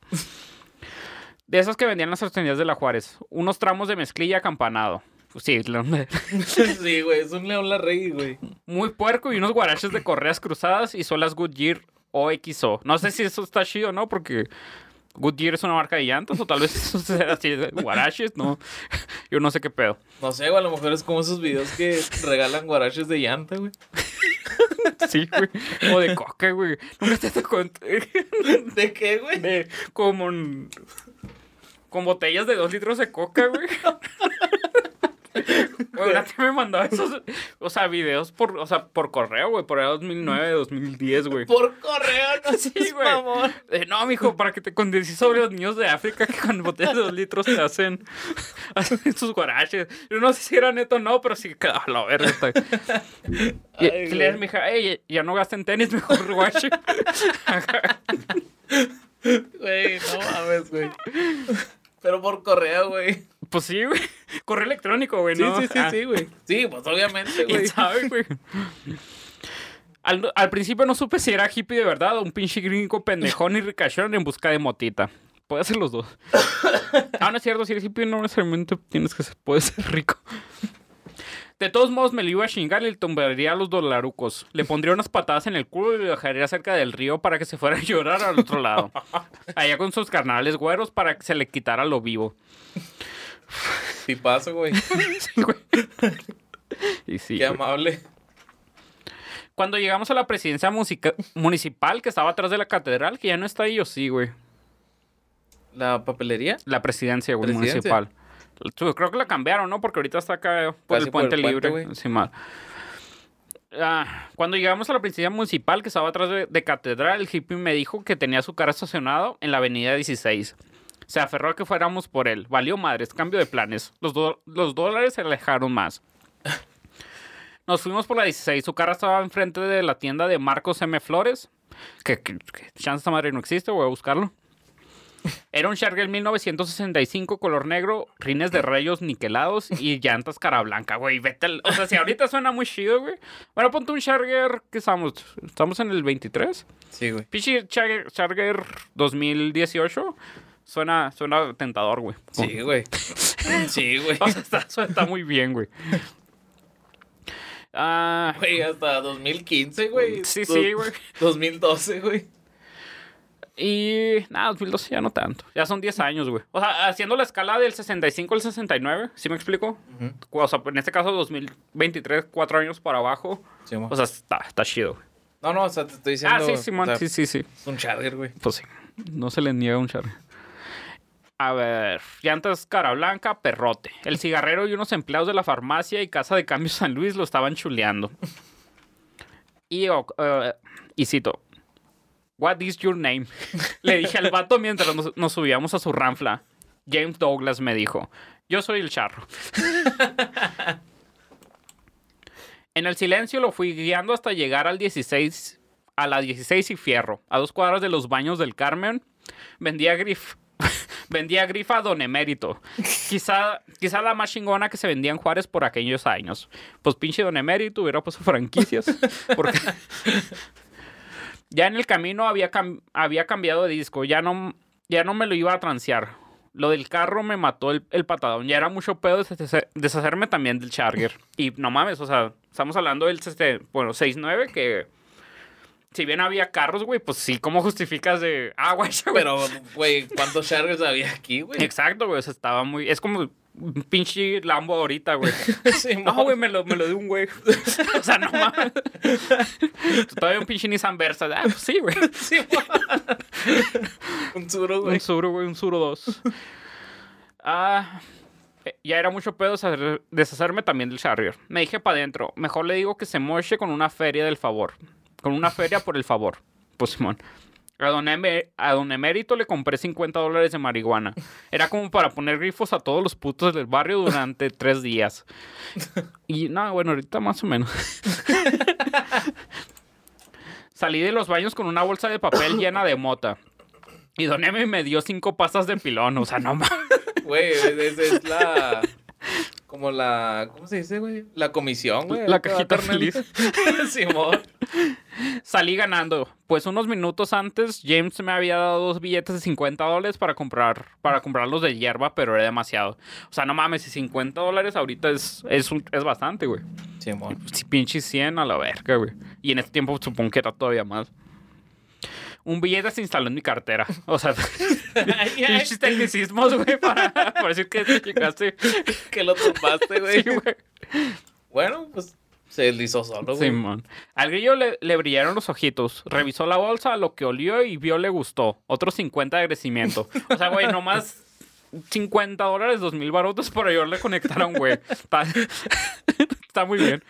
De esas que vendían las artesanías de la Juárez. Unos tramos de mezclilla acampanado. Pues sí, lo- sí, güey, es un León Larregui, güey. muy puerco y unos guaraches de correas cruzadas y son las Goodyear OXO. No sé si eso está chido o no, porque Goodyear es una marca de llantas o tal vez eso sea así de guaraches, no. Yo no sé qué pedo. No sé, güey, a lo mejor es como esos videos que regalan guaraches de llanta, güey. Sí, güey. O de coca, güey. Nunca te tocó ¿De qué, güey? de como con botellas de dos litros de coca, güey. Güey, me mandaba esos, o sea, videos por, o sea, por correo, güey, por ahí 2009, 2010, güey. Por correo, no Sí, güey. Eh, no, mijo, para que te condenses sobre los niños de África que con botellas de dos litros te hacen, hacen sus guaraches. Yo no sé si era neto o no, pero sí que a la verga. Está. Y, Ay, le güey. das, mija, ey, ya no gasten tenis, mejor guache. Güey, no mames, güey. Pero por correo, güey. pues sí, güey. Correo electrónico, güey, Sí, ¿no? sí, sí, Ah. sí, güey. Sí, pues obviamente, ¿Quién güey. sabe, güey? Al, al principio no supe si era hippie de verdad o un pinche gringo pendejón y ricachón en busca de motita. Puede ser los dos. ah, no es cierto, si eres hippie no necesariamente tienes que ser, puedes ser rico. De todos modos me lo iba a chingar y le tumbaría a los dolarucos. Le pondría unas patadas en el culo y lo dejaría cerca del río para que se fuera a llorar al otro lado. Allá con sus carnales güeros para que se le quitara lo vivo. Tipazo, güey. Sí, güey. Y sí, Qué güey. amable. Cuando llegamos a la presidencia municipal que estaba atrás de la catedral, que ya no está ahí, o sí, güey. ¿La papelería? La presidencia, güey, Presidencia. municipal. Tú, Creo que la cambiaron, ¿no? Porque ahorita está acá por Casi el por el puente puente, libre. Sí, mal. Ah, cuando llegamos a la presidencia municipal que estaba atrás de, de catedral, el hippie me dijo que tenía su carro estacionado en la avenida 16. Se aferró a que fuéramos por él. Valió madres, cambio de planes. Los, do- los dólares se alejaron más. Nos fuimos por la 16. Su carro estaba enfrente de la tienda de Marcos M. Flores. Que, que, que chance esta madre no existe, voy a buscarlo. Era un Charger 1965 color negro, rines de rayos niquelados y llantas cara blanca, güey. Vete al- O sea, si ahorita suena muy chido, güey. Bueno, ponte un Charger, ¿qué estamos? ¿Estamos en el 23? Sí, güey. Pichi Charger, Charger 2018. Suena, suena tentador, güey. Sí, güey. Sí, güey. O sea, está, muy bien, güey. Ah, Güey, hasta 2015, güey. Sí, sí, güey. 2012, güey. Y nada, 2012 ya no tanto. Ya son 10 años, güey. O sea, haciendo la escala del 65 al 69, ¿sí me explico? O sea, en este caso 2023, 4 años para abajo. Sí. O sea, está, está chido. güey. no, no, o sea, te estoy diciendo. Ah, sí, Simón, o sea, sí, sí, sí. Es un Charger, güey. Pues sí, no se le niega un charge. A ver, llantas cara blanca, perrote. El cigarrero y unos empleados de la farmacia y casa de cambio San Luis lo estaban chuleando. Y, eh, y cito, What is your name? Le dije al vato mientras nos, subíamos a su ranfla. James Douglas me dijo, yo soy el charro. En el silencio lo fui guiando hasta llegar al 16, a la 16 y Fierro, a dos cuadras de los baños del Carmen. Vendía grif, vendía grifa Don Emérito. Quizá, quizá la más chingona que se vendía en Juárez por aquellos años. Pues pinche Don Emérito hubiera puesto franquicias. Porque ya en el camino había, cam- había cambiado de disco. Ya no, ya no me lo iba a transear. Lo del carro me mató el, el patadón. Ya era mucho pedo deshacer- deshacerme también del Charger. Y no mames, o sea, estamos hablando del este, bueno, 6.9 que... Si bien había carros, güey, pues sí, ¿cómo justificas de... Ah, güey, güey. Pero, güey, ¿cuántos Chargers había aquí, güey? Exacto, güey, o sea, estaba muy... Es como un pinche Lambo ahorita, güey. Sí, No, güey, me lo, me lo dio un güey. o sea, no mames. Todavía un pinche Nissan Versa. Ah, pues sí, güey. Sí, Un suro, güey. Un Suro, güey, un Suro 2. Ah, eh, ya era mucho pedo deshacer- deshacerme también del Charger. Me dije para adentro, mejor le digo que se moche con una feria del favor. Con una feria por el favor. Pues, Simón. A don, Emer- a don Emérito le compré 50 dólares de marihuana. Era como para poner grifos a todos los putos del barrio durante tres días. Y no, bueno, ahorita más o menos. Salí de los baños con una bolsa de papel llena de mota. Y don Emi me dio cinco pastas de pilón. O sea, no mames. Güey, es, es- es la. Como la. ¿Cómo se dice, güey? La comisión, güey. La cajita feliz. Simón. Salí ganando. Pues unos minutos antes, James me había dado dos billetes de 50 dólares para comprar, para comprarlos de hierba, pero era demasiado. O sea, no mames, si 50 dólares ahorita es, es, un- es bastante, güey. Simón. Si pinche 100 a la verga, güey. Y en ese tiempo supongo que era todavía más. Un billete se instaló en mi cartera. O sea, pinches tecnicismos, güey, para, para decir que te llegaste. que lo tumbaste, güey. Sí, güey. Bueno, pues se deslizó solo, güey. Simón. Al grillo le, le brillaron los ojitos. Revisó la bolsa, lo que olió y vio le gustó. Otros 50 de crecimiento. O sea, güey, nomás 50 dólares, 2 mil barotos por ayudarle a conectar a un güey. Está, está muy bien.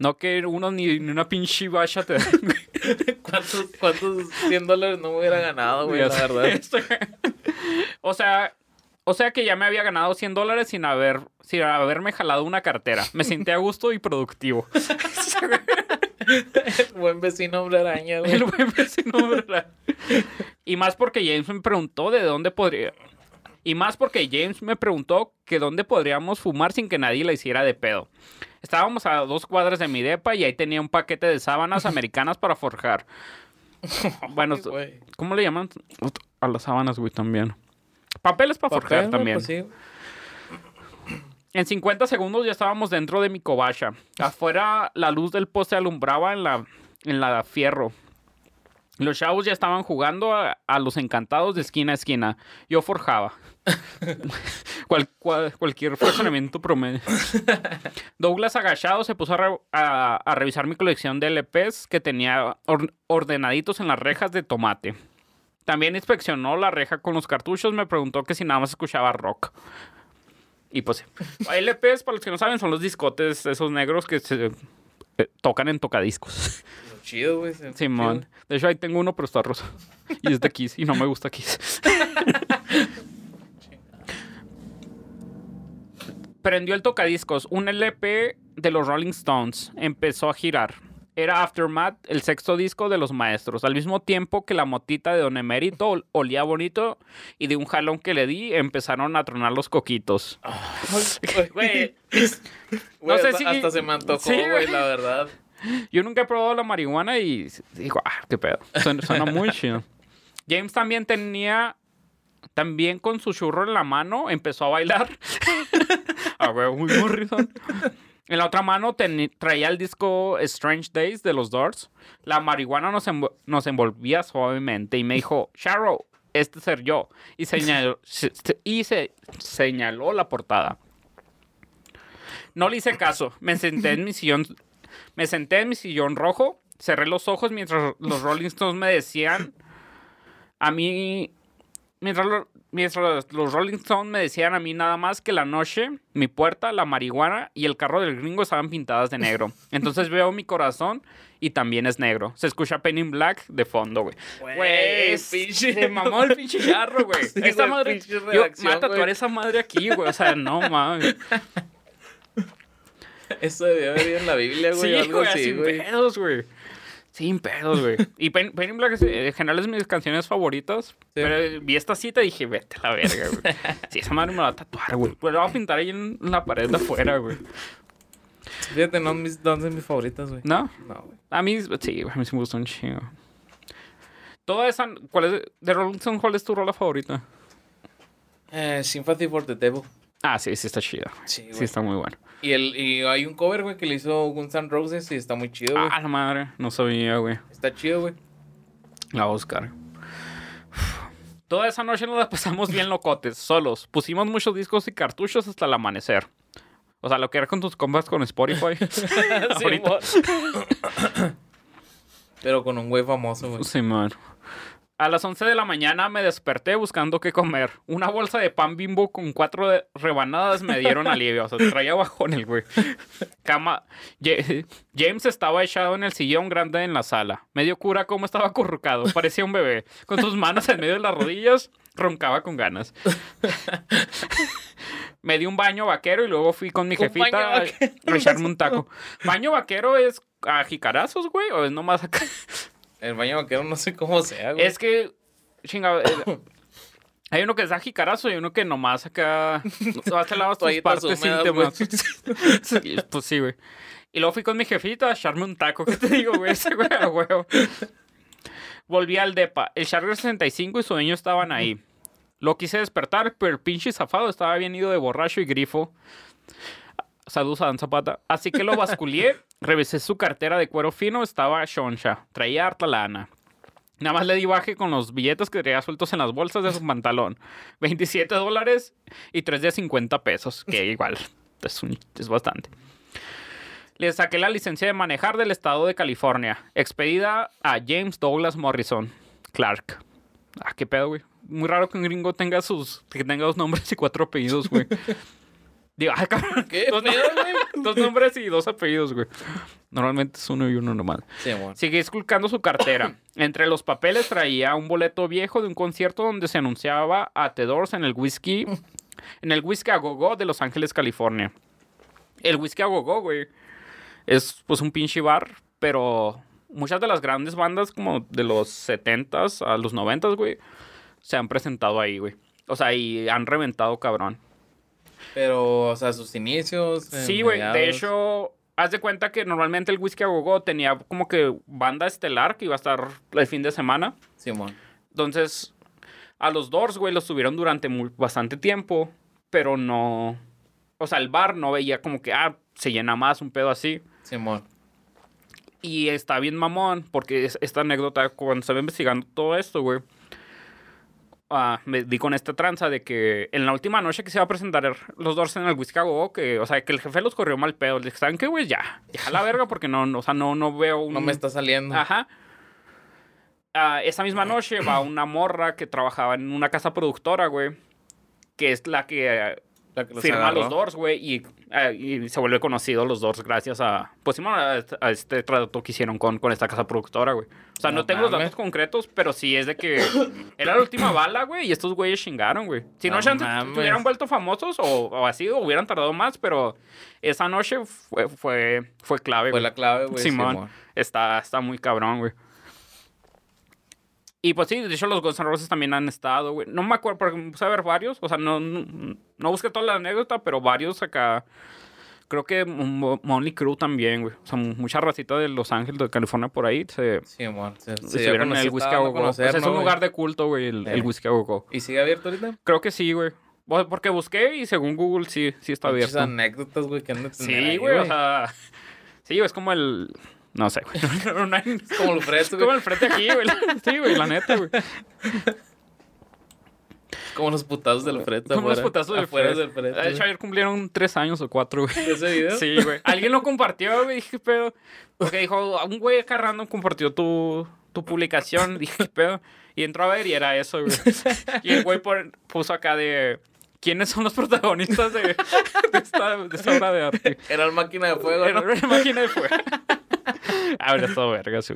No que uno ni, ni una pinche bacha te den, güey. ¿Cuántos, ¿Cuántos 100 dólares no me hubiera ganado, güey? Ya La verdad. o sea, o sea que ya me había ganado 100 dólares sin haber, sin haberme jalado una cartera. Me sentí a gusto y productivo. Buen vecino, hombre araña, güey. El buen vecino, ¿verdad? Y más porque James me preguntó de dónde podría. Y más porque James me preguntó que dónde podríamos fumar sin que nadie la hiciera de pedo. Estábamos a dos cuadras de mi depa y ahí tenía un paquete de sábanas americanas para forjar. Bueno, Ay. ¿cómo le llaman a las sábanas, güey, también? Papeles para Papel, forjar también. pues sí. En 50 segundos ya estábamos dentro de mi covacha. Afuera la luz del poste alumbraba en la, en la fierro. Los chavos ya estaban jugando a, a los encantados de esquina a esquina. Yo forjaba. Cual- cual- cualquier funcionamiento promedio. Douglas agachado se puso a, re- a- a revisar mi colección de LPs que tenía or- ordenaditos en las rejas de tomate. También inspeccionó la reja con los cartuchos. Me preguntó que si nada más escuchaba rock. Y pues, LPs, para los que no saben, son los discotes esos negros que se eh, tocan en tocadiscos. Chido, güey. Simón. chido. De hecho, ahí tengo uno, pero está rosa. Y es de Kiss. Y no me gusta Kiss. Prendió el tocadiscos. Un LP de los Rolling Stones. Empezó a girar. Era Aftermath, el sexto disco de los maestros. Al mismo tiempo que la motita de Don Emérito ol- olía bonito y de un jalón que le di empezaron a tronar los coquitos. Güey, Güey, sé hasta, si- hasta se me antojó, Sí, güey. la verdad. Yo nunca he probado la marihuana y digo, ah, qué pedo. Suena, suena muy chido. James también tenía, también con su churro en la mano, empezó a bailar. a ver, muy morrizón. En la otra mano traía el disco Strange Days de los Doors. La marihuana nos, nos envolvía suavemente y me dijo, Sharo, este ser yo. Y señaló, se- se- y se señaló la portada. No le hice caso. Me senté en mi sillón. Me senté en mi sillón rojo. Cerré los ojos mientras los Rolling Stones me decían. A mí. Mientras, lo- mientras los Rolling Stones me decían a mí nada más que la noche, mi puerta, la marihuana y el carro del gringo estaban pintadas de negro. Entonces veo mi corazón y también es negro. Se escucha Penny Black de fondo, güey. Güey, pinche- se mamó el pinche charro, güey. Sí, Esta güey, madre. Yo a tatuar esa madre aquí, güey. O sea, no mames. Eso debió haber ido en la Biblia, güey. Sí, algo güey, así, sin güey. pedos, güey. Sin pedos, güey. Y Pen, Pen in Black es, eh, en general es mis canciones favoritas. Pero vi esta cita y dije, vete a la verga, güey. Sí, esa madre me la va a tatuar, güey. Pues la voy a pintar ahí en la pared de afuera, güey. Fíjate, no mis, no son mis favoritas, güey. ¿No? No, güey. A mí, sí, güey, a mí sí me gustó un chingo. Toda esa, ¿cuál es, de Rolling Stone, cuál es tu rola favorita? Eh, Sympathy for the Devil. Ah, sí, sí está güey. Sí, está muy bueno. Y, el, y hay un cover, güey, que le hizo Guns N' Roses y está muy chido, güey. Ah, la madre, no sabía, güey. Está chido, güey. La voy a buscar. Toda esa noche nos la pasamos bien locotes, solos. Pusimos muchos discos y cartuchos hasta el amanecer. O sea, lo que era con tus compas con Spotify. Ahorita. Pero con un güey famoso, güey. Sí, man. A las 11 de la mañana me desperté buscando qué comer. Una bolsa de pan bimbo con cuatro rebanadas me dieron alivio. O sea, traía bajón el güey. Cama. Ja- James estaba echado en el sillón grande en la sala. Medio cura como estaba acurrucado. Parecía un bebé. Con sus manos en medio de las rodillas, roncaba con ganas. Me di un baño vaquero y luego fui con mi jefita a echarme un taco. ¿Baño vaquero es a jicarazos, güey? ¿O es nomás acá? El baño vaquero no sé cómo sea, güey. Es que, chingado, hay uno que es a jicarazo y uno que nomás acá vas a lavar tus partes íntimas. Sí, pues sí, güey. Y luego fui con mi jefita a echarme un taco. ¿Qué te digo, güey? Ese güey a huevo. Volví al depa. El Charger 65 y su dueño estaban ahí. Lo quise despertar, pero el pinche zafado estaba bien ido de borracho y grifo. Saludos a Dan Zapata. Así que lo basculié, revisé su cartera de cuero fino, estaba choncha. Traía harta lana. Nada más le di baje con los billetes que traía sueltos en las bolsas de su pantalón. 27 dólares y 3 de 50 pesos, que igual es, un- es bastante. Le saqué la licencia de manejar del estado de California, expedida a James Douglas Morrison, Clark. Ah, qué pedo, güey. Muy raro que un gringo tenga sus que tenga dos nombres y cuatro apellidos, güey. Digo, ay, cabrón. ¿Qué Dos, pedo, güey? dos nombres y dos apellidos, güey. Normalmente es uno y uno nomás. Sí, amor. Sigue esculcando su cartera. Entre los papeles traía un boleto viejo de un concierto donde se anunciaba a The Doors en el whisky, en el whisky a go de Los Ángeles, California. El whisky a go güey, es pues un pinche bar, pero muchas de las grandes bandas como de los 70s a los 90s, güey, se han presentado ahí, güey. O sea, y han reventado cabrón. Pero, o sea, sus inicios. eh, Sí, güey. De hecho, haz de cuenta que normalmente el Whisky a Go tenía como que banda estelar que iba a estar el fin de semana. Amor. Entonces, a los Doors, güey, los tuvieron durante muy- bastante tiempo, pero no. O sea, el bar no veía como que, ah, se llena más, un pedo así. Sí, amor. Y está bien mamón, porque es- esta anécdota, cuando estaba investigando todo esto, güey, ah, me di con esta tranza de que en la última noche que se iba a presentar los Doors en el Whisky a Go, que, o sea, que el jefe los corrió mal pedo. Le dije, ¿saben qué, güey? Ya, ya la verga, porque no, no, o sea, no, no veo un... No me está saliendo. Ajá. Ah, esa misma noche va una morra que trabajaba en una casa productora, güey, que es la que firma los Doors, güey, y, eh, y se vuelve conocido los Doors gracias a, pues, sí, a, este- a este trato que hicieron con, con esta casa productora, güey. O sea, no, No tengo los datos concretos, pero sí es de que era la última bala, güey, y estos güeyes chingaron, güey. Si no, No hubieran vuelto famosos o, o así, o hubieran tardado más, pero esa noche fue, fue, fue clave, Fue la clave, güey. Simón. amor. Está, está muy cabrón, güey. Y pues sí, de hecho los Guns N' Roses también han estado, güey. No me acuerdo, porque puse a ver varios. O sea, no, no, no busqué toda la anécdota, pero varios acá. Creo que Mo- Motley Crue también, güey. O sea, mucha racita de Los Ángeles, de California por ahí. Se, Sí, amor. Se, se en el Go Go. O sea, conocer, es ¿no, un lugar de culto, güey, el, el Eh. Go Go. ¿Y sigue abierto ahorita? Creo que sí, güey. Porque busqué y según Google sí, sí está Muchas abierto. anécdotas, güey, que han de tener Sí, ahí, güey, o sea... Sí, es como el... No sé, güey. No, no hay- Como el como güey. el frente aquí, güey. Sí, güey, la neta, güey. Como los putazos del frente. Como los putazos del frente. del frente. De hecho, güey. ayer cumplieron tres años o cuatro, güey. ¿De ese video? Sí, güey. Alguien lo compartió, güey. Dije, ¿qué pedo? Porque dijo, un güey acá random compartió tu, tu publicación. Dije, ¿qué pedo? Y entró a ver y era eso, güey. Y el güey por- puso acá de... ¿Quiénes son los protagonistas de, de esta, de esta obra de arte? Era el máquina de fuego, Era una máquina de fuego. Ahora es todo verga, sí.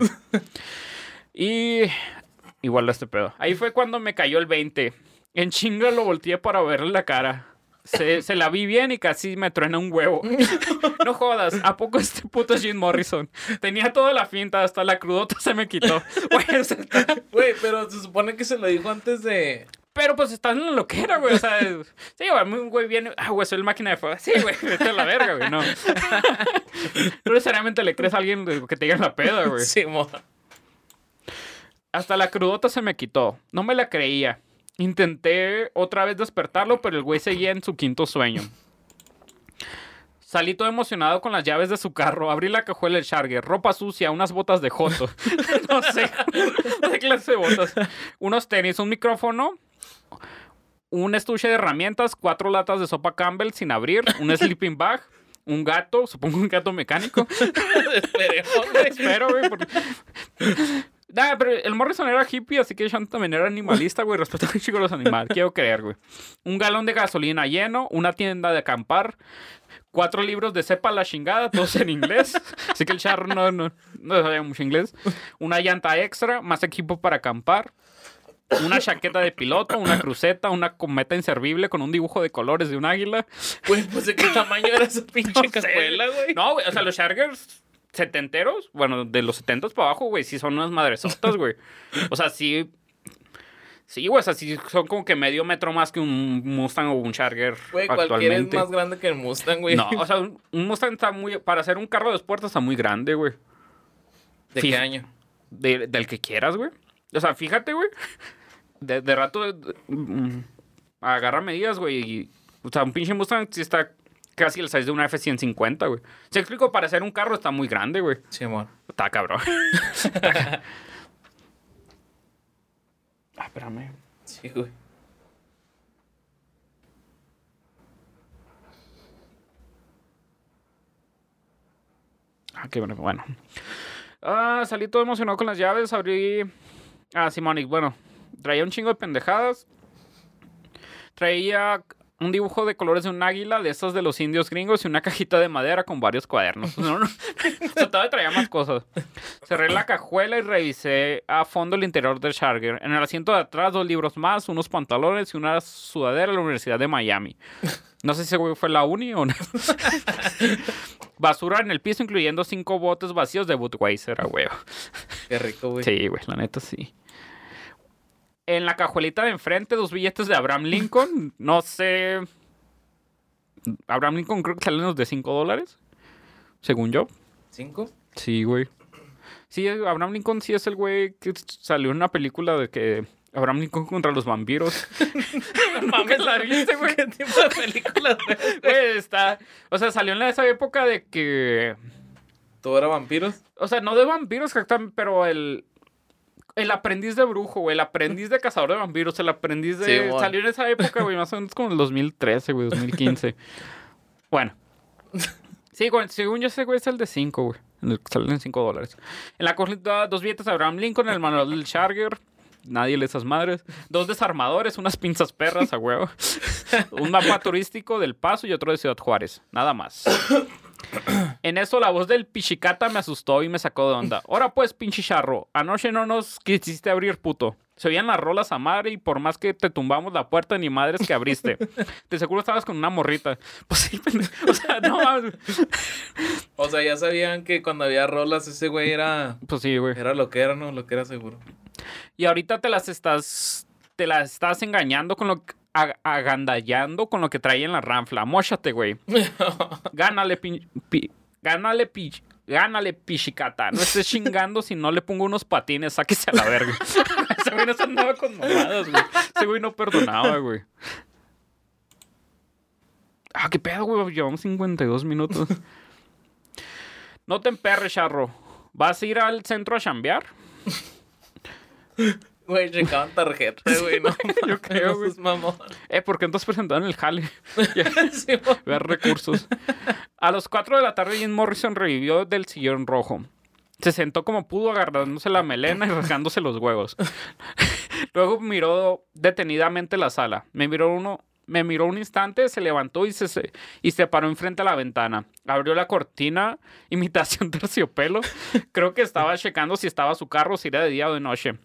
Y igual este pedo. Ahí fue cuando me cayó el 20. En chinga lo volteé para verle la cara. Se, se la vi bien y casi me truena un huevo. No jodas, ¿a poco este puto Jim Morrison? Tenía toda la finta, hasta la crudota se me quitó. Güey, pero se supone que se lo dijo antes de... pero pues estás en la loquera, güey. O sea, sí, güey, un güey viene. Ah, güey, soy el máquina de fuego. Sí, güey, vete a la verga, güey. No. No necesariamente le crees a alguien que te diga la peda, güey. Sí, mo. Hasta la crudota se me quitó. No me la creía. Intenté otra vez despertarlo, pero el güey seguía en su quinto sueño. Salí todo emocionado con las llaves de su carro. Abrí la cajuela del Charger. Ropa sucia, unas botas de joto. no sé. No sé qué clase de botas. Unos tenis, un micrófono. Un estuche de herramientas. Cuatro latas de sopa Campbell sin abrir. Un sleeping bag. Un gato. Supongo un gato mecánico. Esperemos. Espero, güey. porque- Nah, pero el Morrison era hippie, así que Sean también era animalista, güey. Respetaba un chico a los animales. Quiero creer, güey. Un galón de gasolina lleno, una tienda de acampar, cuatro libros de cepa la chingada, todos en inglés. Así que el charro no, no, no sabía mucho inglés. Una llanta extra, más equipo para acampar. Una chaqueta de piloto, una cruceta, una cometa inservible con un dibujo de colores de un águila. Güey, pues de qué tamaño era esa pinche cajuela, güey. No, güey, o sea, los Chargers setenteros, bueno, de los setentos para abajo, güey, sí son unas madresotas, güey. O sea, sí. Sí, güey, o sea, sí son como que medio metro más que un Mustang o un Charger Güey, cualquiera es más grande que el Mustang, güey. No, o sea, un Mustang está muy. Para hacer un carro de dos puertas está muy grande, güey. ¿De qué año? De- del que quieras, güey. O sea, fíjate, güey. De, de rato. de- mm, agarra medidas, güey. y- O sea, un pinche Mustang sí está casi el size de una F-150, güey. Se explico, para hacer un carro está muy grande, güey. Sí, amor. Está cabrón. ah, espérame. Sí, güey. Ah, qué bueno. Bueno. Ah, salí todo emocionado con las llaves. Abrí. Ah, Simonic. Bueno, traía un chingo de pendejadas. Traía un dibujo de colores de un águila, de esas de los indios gringos, y una cajita de madera con varios cuadernos. No, no. O sea, todavía traía más cosas. Cerré la cajuela y revisé a fondo el interior del Charger. En el asiento de atrás, dos libros más, unos pantalones y una sudadera de la Universidad de Miami. No sé si fue la uni o no. Basura en el piso, incluyendo cinco botes vacíos de Budweiser, a huevo. Qué rico, güey. Sí, güey, la neta sí. En la cajuelita de enfrente, dos billetes de Abraham Lincoln. No sé. Abraham Lincoln creo que salen los de 5 dólares. Según yo. ¿Cinco? Sí, güey. Sí, Abraham Lincoln sí es el güey que salió en una película de que. Abraham Lincoln contra los vampiros. Mames, la viste, güey? ¿Qué tipo de películas ves? Güey, está. O sea, salió en esa época de que. ¿Todo era vampiros? O sea, no de vampiros exactamente, pero el. El aprendiz de brujo, güey. El aprendiz de cazador de vampiros. El aprendiz de. Sí, salió en esa época, güey. Más o menos como el 2013, güey. 2015. bueno. Sí, güey, según yo ese güey es el de 5, güey. El que sale en 5 dólares. En la cajita, dos billetes de Abraham Lincoln, el manual del Charger. Nadie le esas madres. Dos desarmadores, unas pinzas perras a huevo. Un mapa turístico del Paso y otro de Ciudad Juárez. Nada más. En eso la voz del pichicata me asustó y me sacó de onda. Ahora pues, pinche charro, anoche no nos quisiste abrir, puto. Se oían las rolas a madre y por más que te tumbamos la puerta, ni madres que abriste. De seguro estabas con una morrita. Pues sí. O sea, no mames. O sea, ya sabían que cuando había rolas ese güey era... Pues sí, güey. Era lo que era, ¿no? Lo que era seguro. Y ahorita te las estás. Te las estás engañando con lo que. Ag- agandallando con lo que traía en la ranfla. Móchate, güey. Gánale, pin- pi- gánale, pi- gánale, pichicata. No estés chingando si no le pongo unos patines. Sáquese a la verga. Ese güey no se andaba con mamadas, güey. Ese güey no perdonaba, güey. Ah, qué pedo, güey. Llevamos 52 minutos. No te emperres, charro. ¿Vas a ir al centro a chambear? Güey, checaban tarjeta, güey, ¿no? Yo creo, güey. Mamón. Eh, ¿por qué entonces presentaron el jale? Sí, Ver recursos. A las 4 de la tarde, Jim Morrison revivió del sillón rojo. Se sentó como pudo, agarrándose la melena y rasgándose los huevos. Luego miró detenidamente la sala. Me miró uno. Me miró un instante, se levantó y se, se- y se paró enfrente a la ventana. Abrió la cortina, imitación terciopelo. Creo que estaba checando si estaba su carro, si era de día o de noche.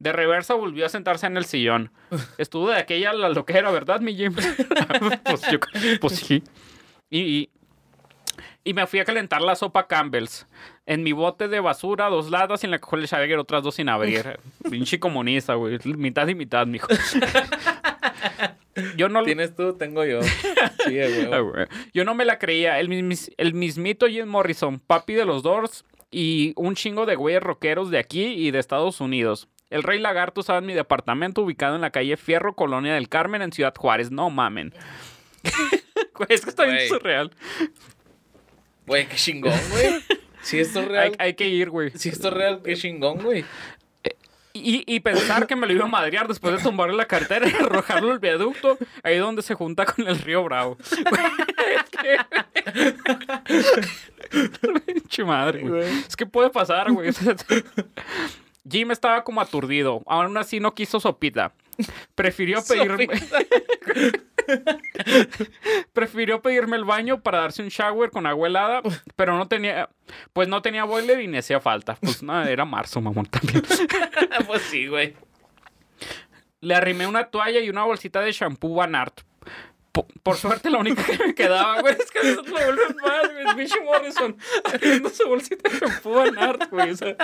De reversa volvió a sentarse en el sillón. Estuvo de aquella la loquera, ¿verdad, mi Jim? pues, yo- pues sí. Y, y, y me fui a calentar la sopa Campbell's. En mi bote de basura, dos latas y en la cajuela de Schwager otras dos sin abrir. Pinche comunista, güey. Mitad y mitad, mijo. Yo no, ¿Tienes tú? Tengo yo. Sí, güey. Ah, güey. Yo no me la creía. El, mismis- el mismito Jim Morrison, papi de los Doors y un chingo de güeyes rockeros de aquí y de Estados Unidos. El Rey Lagarto estaba en mi departamento ubicado en la calle Fierro, Colonia del Carmen, en Ciudad Juárez. No mamen. Es que está bien surreal. Güey, qué chingón, güey. Si esto es Hay, real. hay que ir, güey. Si esto es real, qué chingón, güey. Y, y pensar que me lo iba a madrear después de tumbarle la cartera y arrojarlo al viaducto, ahí donde se junta con el río Bravo. Es que... Pinche madre. Güey. Es que puede pasar, güey. Jim estaba como aturdido. Aún así no quiso sopita. Prefirió pedirme. Prefirió pedirme el baño para darse un shower con agua helada, pero no tenía, pues no tenía boiler y ni hacía falta. Pues nada, era marzo, mamón, también. pues sí, güey. Le arrimé una toalla y una bolsita de shampoo Van Art. Po- Por, suerte, la única que me quedaba, güey, es que eso lo vuelven más, güey. Es Vichy Morrison abriendo su bolsita de shampoo Van Art, güey. O sea,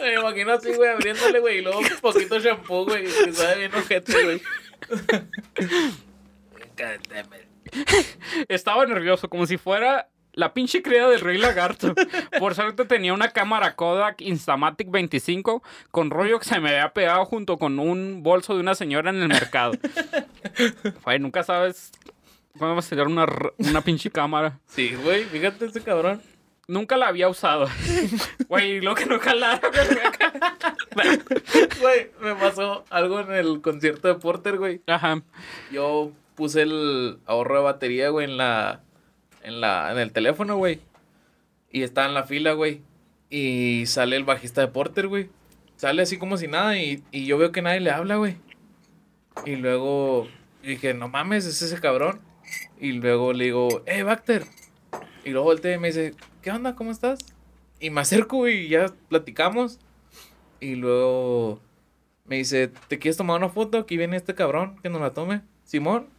Me imagino así, güey, abriéndole, güey, y luego un poquito de shampoo, güey, que sabe bien ojete, güey. estaba nervioso, como si fuera la pinche cría del Rey Lagarto. Por suerte tenía una cámara Kodak Instamatic 25 con rollo que se me había pegado junto con un bolso de una señora en el mercado. Güey, nunca sabes cuándo va a ser una, una pinche cámara. Sí, güey, fíjate ese cabrón. Nunca la había usado. Güey, lo que no jalara. Güey, me pasó algo en el concierto de Porter, güey. Ajá. Yo puse el ahorro de batería, güey, en la, en la, en el teléfono, güey. Y estaba en la fila, güey. Y sale el bajista de Porter, güey. Sale así como si nada y, y yo veo que nadie le habla, güey. Y luego dije, no mames, es ese cabrón. Y luego le digo, hey, Bacter. Y luego volteé y me dice, ¿qué onda? ¿Cómo estás? Y me acerco y ya platicamos. Y luego me dice, ¿te quieres tomar una foto? Aquí viene este cabrón que nos la tome. Simón.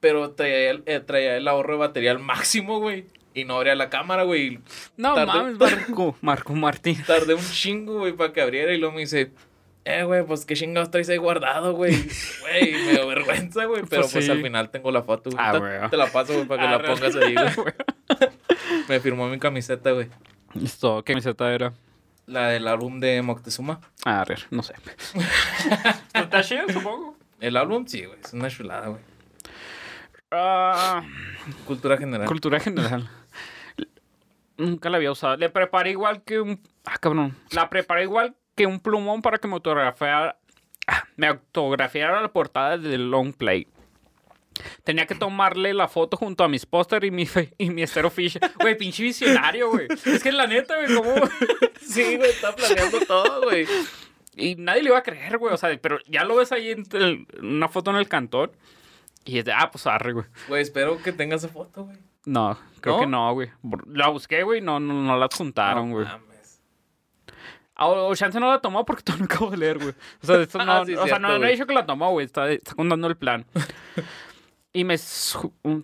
Pero traía el, eh, traía el ahorro de batería al máximo, güey. Y no abría la cámara, güey. No Tardé- mames, Marco. Marco Martín. Tardé un chingo, güey, para que abriera. Y luego me dice, eh, güey, pues qué chingados traes ahí guardado, güey. Güey, me dio vergüenza, güey. Pero Pues pues, sí. al final tengo la foto, güey. Ah, Te- güey. Te la paso, güey, para que la Arre. pongas ahí, güey. Me firmó mi camiseta, güey. Listo, ¿qué camiseta era? La del álbum de Moctezuma. Ah, a ver, no sé. ¿Está chido, supongo? El álbum, sí, güey. Es una chulada, güey. Ah, Cultura general. cultura general. Nunca la había usado. Le preparé igual que un... Ah, cabrón. La preparé igual que un plumón para que me autografiara... ah, Me autografiara la portada del long play. Tenía que tomarle la foto junto a mis póster y mi, fe- y mi estero fish. Güey, pinche visionario, güey. Es que la neta, güey, ¿cómo...? sí, güey, está planeando todo, güey. Y nadie le iba a creer, güey. O sea, pero ya lo ves ahí en el- una foto en el cantón. Y es de, ah, pues arre, güey. Güey, espero que tengas esa foto, güey. No, creo ¿No? que no, güey. La busqué, güey, no, no, no la juntaron, No güey. mames. Ah, O, Chance no la tomó porque todavía no acabo de leer, güey. O sea, esto no, Ah, sí, o sea, no, no he dicho que la tomó, güey. Está, está contando el plan. y me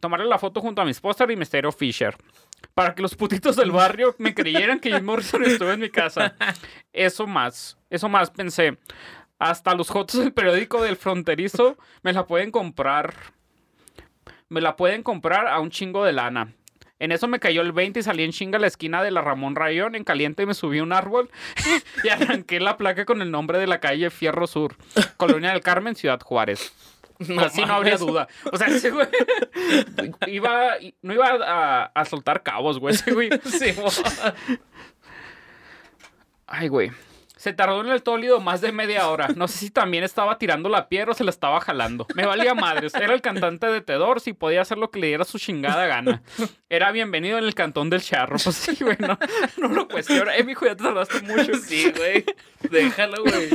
tomarle la foto junto a mis póster y mi Stereo Fisher. Para que los putitos del barrio me creyeran que Jim Morrison estuvo en mi casa. Eso más, eso más pensé. Hasta los fotos del periódico del fronterizo me la pueden comprar. Me la pueden comprar a un chingo de lana. En eso me cayó el 20 y salí en chinga a la esquina de la Ramón Rayón. En caliente me subí a un árbol y arranqué la placa con el nombre de la calle Fierro Sur, Colonia del Carmen, Ciudad Juárez. Así no habría duda. O sea, ese güey iba, no iba a, a soltar cabos, güey. Ese güey. Sí, Ay, güey. Se tardó en el tólido más de media hora. No sé si también estaba tirando la piedra o se la estaba jalando. Me valía madres. Era el cantante de Tedor si podía hacer lo que le diera su chingada gana. Era bienvenido en el cantón del charro. Pues sí, güey, no, no lo cuestiona. Eh, mijo, ya te tardaste mucho. sí, güey. Déjalo, güey.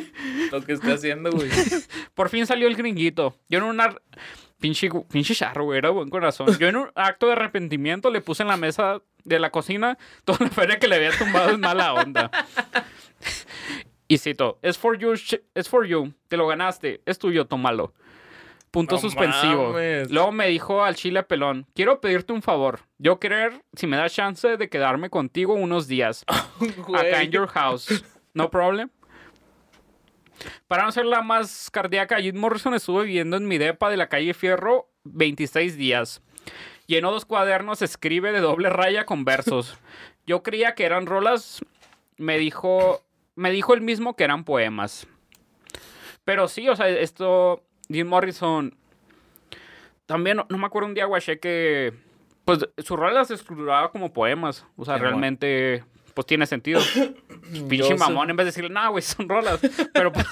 Lo que está haciendo, güey. Por fin salió el gringuito. Yo en una... Pinche, pinche charro, güey, era buen corazón. Yo en un acto de arrepentimiento le puse en la mesa de la cocina toda la feria que le había tumbado en mala onda. Y cito, es for you, es for you, te lo ganaste, es tuyo, tómalo. Punto No suspensivo. mames. Luego me dijo al chile pelón, quiero pedirte un favor. Yo querer, si me das chance de quedarme contigo unos días. Acá en your house. No problem. Para no ser la más cardíaca, Jim Morrison estuvo viviendo en mi depa de la calle Fierro 26 días. Llenó dos cuadernos, escribe de doble raya con versos. Yo creía que eran rolas, me dijo, me dijo él mismo que eran poemas. Pero sí, o sea, esto, Jim Morrison, también, no, no me acuerdo un día, guaché, que, pues, su rola las estructuraba como poemas. O sea, Qué bueno. realmente, pues, tiene sentido. Pinche mamón, en vez de decirle, no, güey, son rolas. Pero, pues,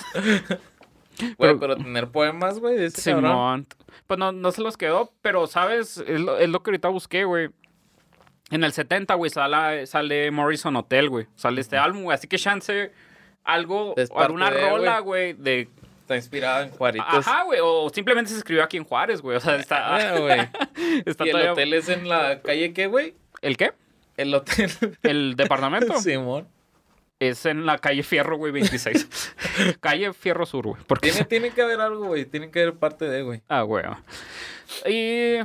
Güey, pero- pero tener poemas, güey, de este cabrón. Simón. Pues no, no se los quedó, pero, ¿sabes? Es lo, es lo que ahorita busqué, güey. En el 70, güey, sale, sale Morrison Hotel, güey. Sale este álbum, güey. Así que chance algo, alguna de, rola, güey, de... Está inspirada en Juaritos. Ajá, güey, o simplemente se escribió aquí en Juárez, güey, o sea, está... Ah, güey. está ¿Y el todavía- hotel es en la calle qué, güey? ¿El qué? El hotel. El departamento Simón. Es en la calle Fierro, güey, 26. calle Fierro Sur, güey. Porque... Tiene, tiene que haber algo, güey. Tiene que haber parte de, güey. Ah, güey. Y...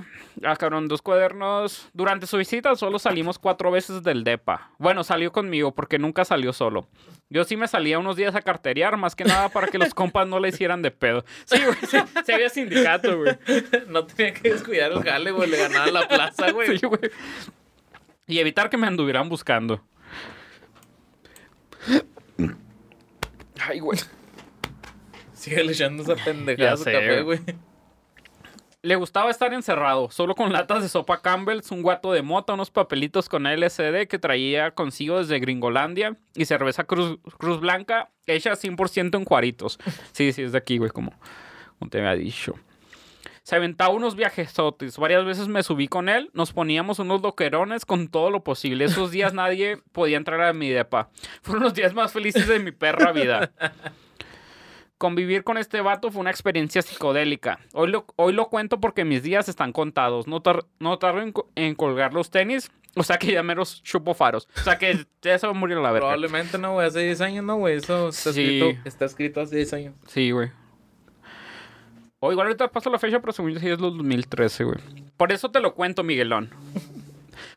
Ah, cabrón, dos cuadernos. Durante su visita solo salimos cuatro veces del DEPA. Bueno, salió conmigo porque nunca salió solo. Yo sí me salía unos días a carterear, más que nada para que los compas no le hicieran de pedo. Sí, güey, sí, sí había sindicato, güey. No tenía que descuidar el jale, güey. Le ganaba la plaza, güey. Sí, güey. Y evitar que me anduvieran buscando. Ay, güey. Sigue echando esa pendejada Ya a su sé, café, güey. güey. Le gustaba estar encerrado, solo con latas de sopa Campbell's, un guato de mota, unos papelitos con LSD que traía consigo desde Gringolandia y cerveza Cruz, Cruz Blanca hecha 100% en cuaritos. Sí, sí, es de aquí, güey, como, como te había dicho. Se aventaba unos viajesotes. Varias veces me subí con él. Nos poníamos unos loquerones con todo lo posible. Esos días nadie podía entrar a mi depa. Fueron los días más felices de mi perra vida. Convivir con este vato fue una experiencia psicodélica. Hoy lo, hoy lo cuento porque mis días están contados. No, tar- no tardo en, co- en colgar los tenis. O sea que ya meros chupo faros. O sea que ya se va a morir la verga. Probablemente no, güey. Hace 10 años, no, güey. Eso está, Sí. escrito, está escrito hace 10 años. Sí, güey. O igual ahorita paso la fecha, pero según yo sí es los 2013, güey. Por eso te lo cuento, Miguelón.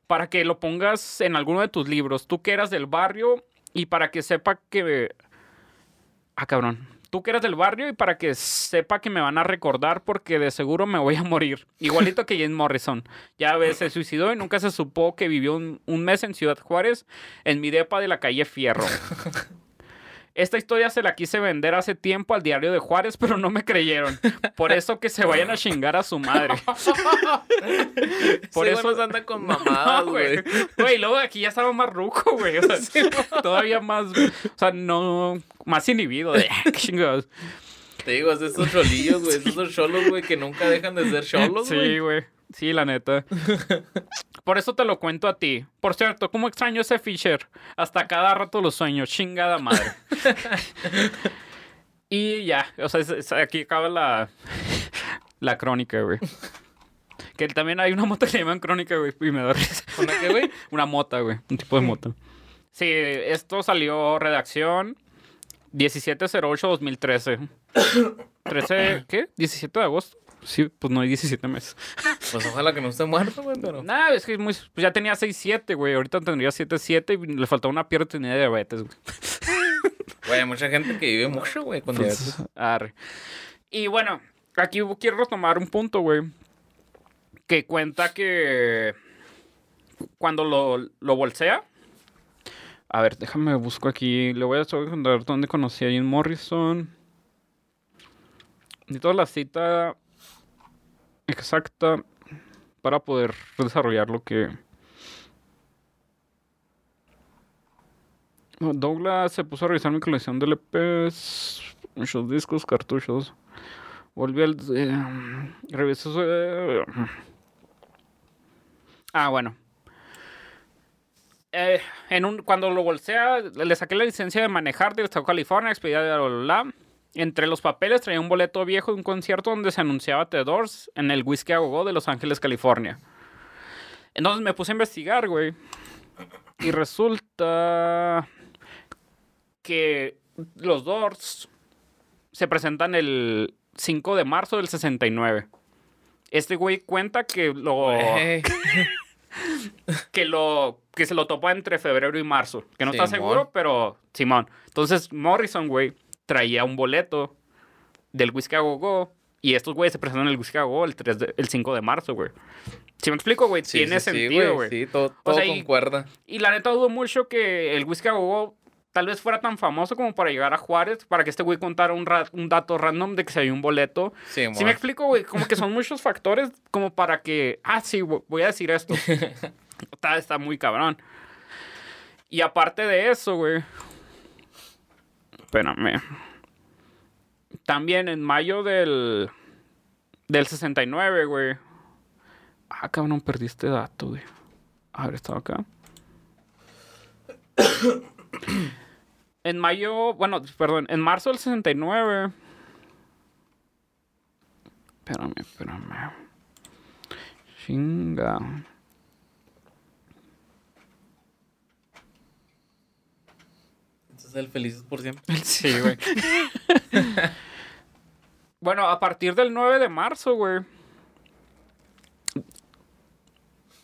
Para que lo pongas en alguno de tus libros. Tú que eras del barrio y para que sepa que... Ah, cabrón. Tú que eras del barrio y para que sepa que me van a recordar porque de seguro me voy a morir. Igualito que James Morrison. Ya ves, se suicidó y nunca se supo que vivió un, un mes en Ciudad Juárez, en mi depa de la calle Fierro. Esta historia se la quise vender hace tiempo al diario de Juárez, pero no me creyeron. Por eso que se vayan a chingar a su madre. Por eso- güey nos anda con mamadas, No, güey. Güey, luego aquí ya estaba más ruco, güey. O sea, todavía más. O sea, no. Más inhibido. De, "Ah, chingados. Te digo, es de esos cholillos, güey. De esos cholos, güey, que nunca dejan de ser cholos, güey. Sí, güey. Sí, la neta. Por eso te lo cuento a ti. Por cierto, ¿cómo extraño ese Fisher? Hasta cada rato lo sueño. Chingada madre. y ya. O sea, aquí acaba la, la crónica, güey. Que también hay una mota que le llaman crónica, güey. Y me da risa. ¿Una qué, güey? Una mota, güey. Un tipo de mota. Sí, esto salió redacción 1708-2013. 13, ¿qué? ¿17 de agosto? Sí, pues no hay 17 meses. Pues ojalá que no esté muerto, güey, pero... Nah, es que es muy, pues ya tenía 6-7, güey. Ahorita tendría 7-7 y le faltaba una pierna y tenía diabetes, güey. Güey, hay mucha gente que vive mucho, güey, con diabetes. Arre. Y bueno, aquí quiero retomar un punto, güey. Que cuenta que cuando lo, lo bolsea. A ver, déjame busco aquí. Le voy a contar dónde conocí a Jim Morrison. Necesito la cita exacta para poder desarrollar lo que. Douglas se puso a revisar mi colección de LPs, muchos discos, cartuchos. Volvió al. Eh, revisó eh, Ah, bueno. Eh, en un, cuando lo bolsea, le saqué la licencia de manejar del Estado de California, expedida de bla. Entre los papeles traía un boleto viejo de un concierto donde se anunciaba The Doors en el Whiskey a Go-Go de Los Ángeles, California. Entonces me puse a investigar, güey. Y resulta que los Doors se presentan el 5 de marzo del 69. Este güey cuenta que lo que lo que se lo topó entre febrero y marzo, que no está seguro, pero Simón. Entonces Morrison, güey, traía un boleto del Whisky a Go y estos güeyes se presentan en el Whisky a Go el 3 de- el 5 de marzo, güey. Si me explico, güey, Sí, tiene sí, sentido, güey. Sí, todo, todo sea, y- concuerda. Y la neta dudo mucho que el Whisky a Go tal vez fuera tan famoso como para llegar a Juárez, para que este güey contara un, ra- un dato random de que se había un boleto. Sí, Si me explico, güey, como que son muchos factores como para que, ah, sí, vo- voy a decir esto. está, está muy cabrón. Y aparte de eso, güey. Espérame. También en mayo del. Del 69, güey. Ah, cabrón, perdí este dato, güey. A ver, estaba acá. En mayo, bueno, perdón, en marzo del 69. Espérame, espérame. Chinga. Entonces el felices por siempre. Sí, güey. bueno, a partir del 9 de marzo, güey.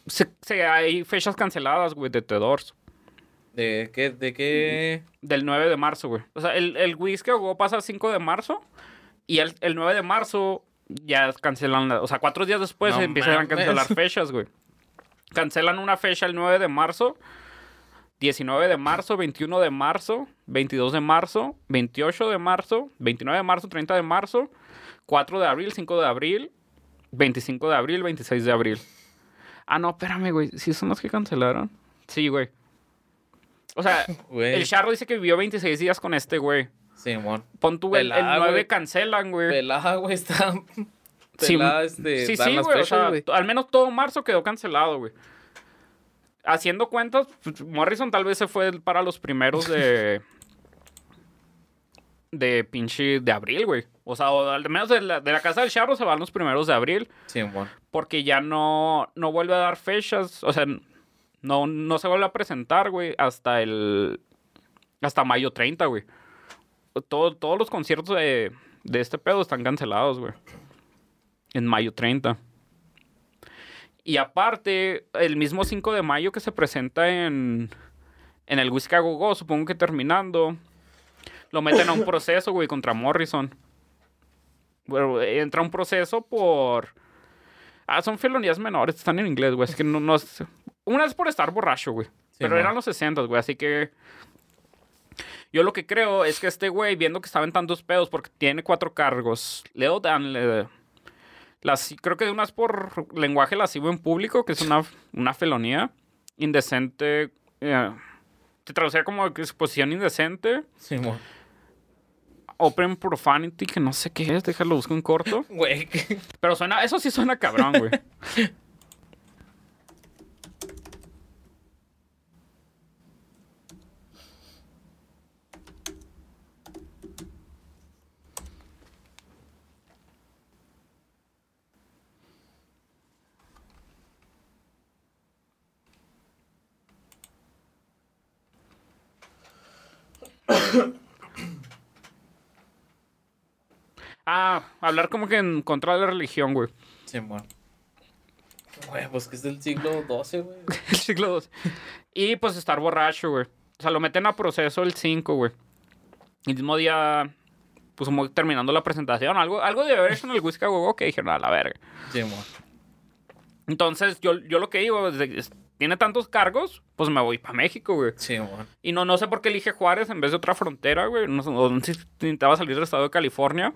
Se, se- hay fechas canceladas, güey, de The Doors. ¿De qué? ¿De qué? Del 9 de marzo, güey. O sea, el, el Whisky a Go pasa el 5 de marzo. Y el, el 9 de marzo ya cancelan. la- o sea, cuatro días después No empiezan a cancelar fechas, güey. Cancelan una fecha el 9 de marzo. 19 de marzo, 21 de marzo, 22 de marzo, 28 de marzo, 29 de marzo, 30 de marzo, 4 de abril, 5 de abril, 25 de abril, 26 de abril. Ah, no, espérame, güey. ¿Sí son los que cancelaron? Sí, güey. O sea, Güey. el charro dice que vivió 26 días con este, güey. Simón. Pon tú, el, el Pelada, 9 güey. cancelan, güey. Pelada, güey, está. Sí, Pelada, este. Sí, dan sí, güey. O sea, güey. al menos todo marzo quedó cancelado, güey. Haciendo cuentas, pues, Morrison tal vez se fue para los primeros de. de pinche. de abril, güey. O sea, o al menos de la, de la casa del charro se van los primeros de abril. Simón. Porque ya no, no vuelve a dar fechas. O sea, no, no se vuelve a presentar, güey, hasta el. hasta mayo 30, güey. Todo- todos los conciertos de, de este pedo están cancelados, güey. En mayo 30. Y aparte, el mismo 5 de mayo que se presenta en. en el Whiskey a Go Go, supongo que terminando. Lo meten a un proceso, güey, contra Morrison. Bueno, entra un proceso por. Ah, son felonías menores, están en inglés, güey. Así que no, no es- Una es por estar borracho, güey. pero eran los 60, güey. Así que. Yo lo que creo es que este güey, viendo que estaba en tantos pedos, porque tiene cuatro cargos, Leo Dan. le- las, creo que unas por lenguaje lascivo en público, que es una, una felonía. Indecente. eh, se traducía como exposición indecente. Simón. Open profanity, que no sé qué es, déjalo busco en corto. Güey, Pero suena, eso sí suena cabrón, güey. Ah, hablar como que en contra de la religión, güey. Simón. Güey, pues que es del siglo XII, güey. El siglo II. Y pues estar borracho, güey. O sea, lo meten a proceso el 5, güey. El mismo día, pues como terminando la presentación, algo, algo de haber hecho en el Whisky Go que dijeron, a la verga. Simón. Entonces, yo, yo lo que digo, es de- es- tiene tantos cargos, pues me voy para México, güey. Simón. Y no, no sé por qué elige Juárez en vez de otra frontera, güey. No, no intentaba salir del estado de California.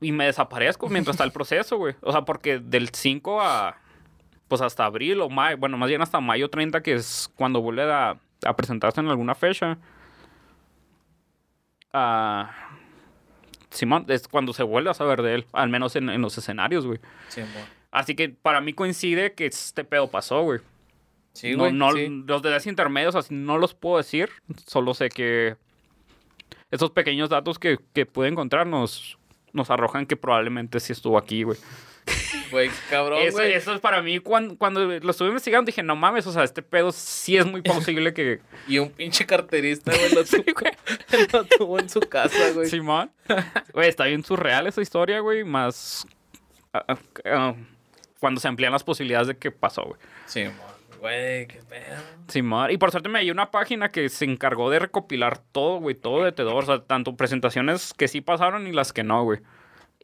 Y me desaparezco mientras está el proceso, güey. O sea, porque del 5 a. Pues hasta abril o mayo. Bueno, más bien hasta mayo 30, que es cuando vuelve a, a presentarse en alguna fecha. Ah. Simón, es cuando se vuelve a saber de él. Al menos en, en los escenarios, güey. Simón. Así que para mí coincide que este pedo pasó, güey. Sí, No, güey. no, sí. Los intermedios así no los puedo decir. Solo sé que esos pequeños datos que, que pude encontrar nos, nos arrojan que probablemente sí estuvo aquí, güey. Güey, cabrón, Eso, güey. eso es para mí, cuando, cuando lo estuve investigando, dije, no mames, o sea, este pedo sí es muy posible que... Y un pinche carterista, güey, lo, Sí, tuvo, güey. lo tuvo en su casa, güey. Simón. Güey, está bien surreal esa historia, güey, más... ah, ah, ah, cuando se amplían las posibilidades de que pasó, güey. Simón. Güey, qué pedo. Simón. Y por suerte me hay una página que se encargó de recopilar todo, güey, todo de Tedor. O sea, tanto presentaciones que sí pasaron y las que no, güey.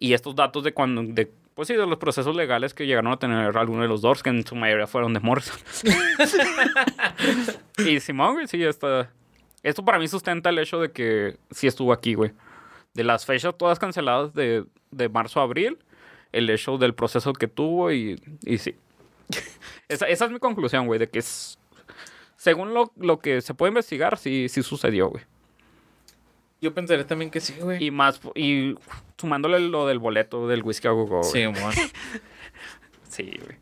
Y estos datos de cuando, de, pues sí, de los procesos legales que llegaron a tener algunos de los Doors, que en su mayoría fueron de Morrison. y Simón, güey, sí, está. Esto para mí sustenta el hecho de que sí estuvo aquí, güey. De las fechas todas canceladas de, de marzo a abril, el hecho del proceso que tuvo y, y sí. esa, esa es mi conclusión, güey, de que es. Según lo, lo que se puede investigar, sí, sí sucedió, güey. Yo pensaría también que sí, güey. Y más, y sumándole lo del boleto del whisky a go go, güey. Simón. Sí, güey.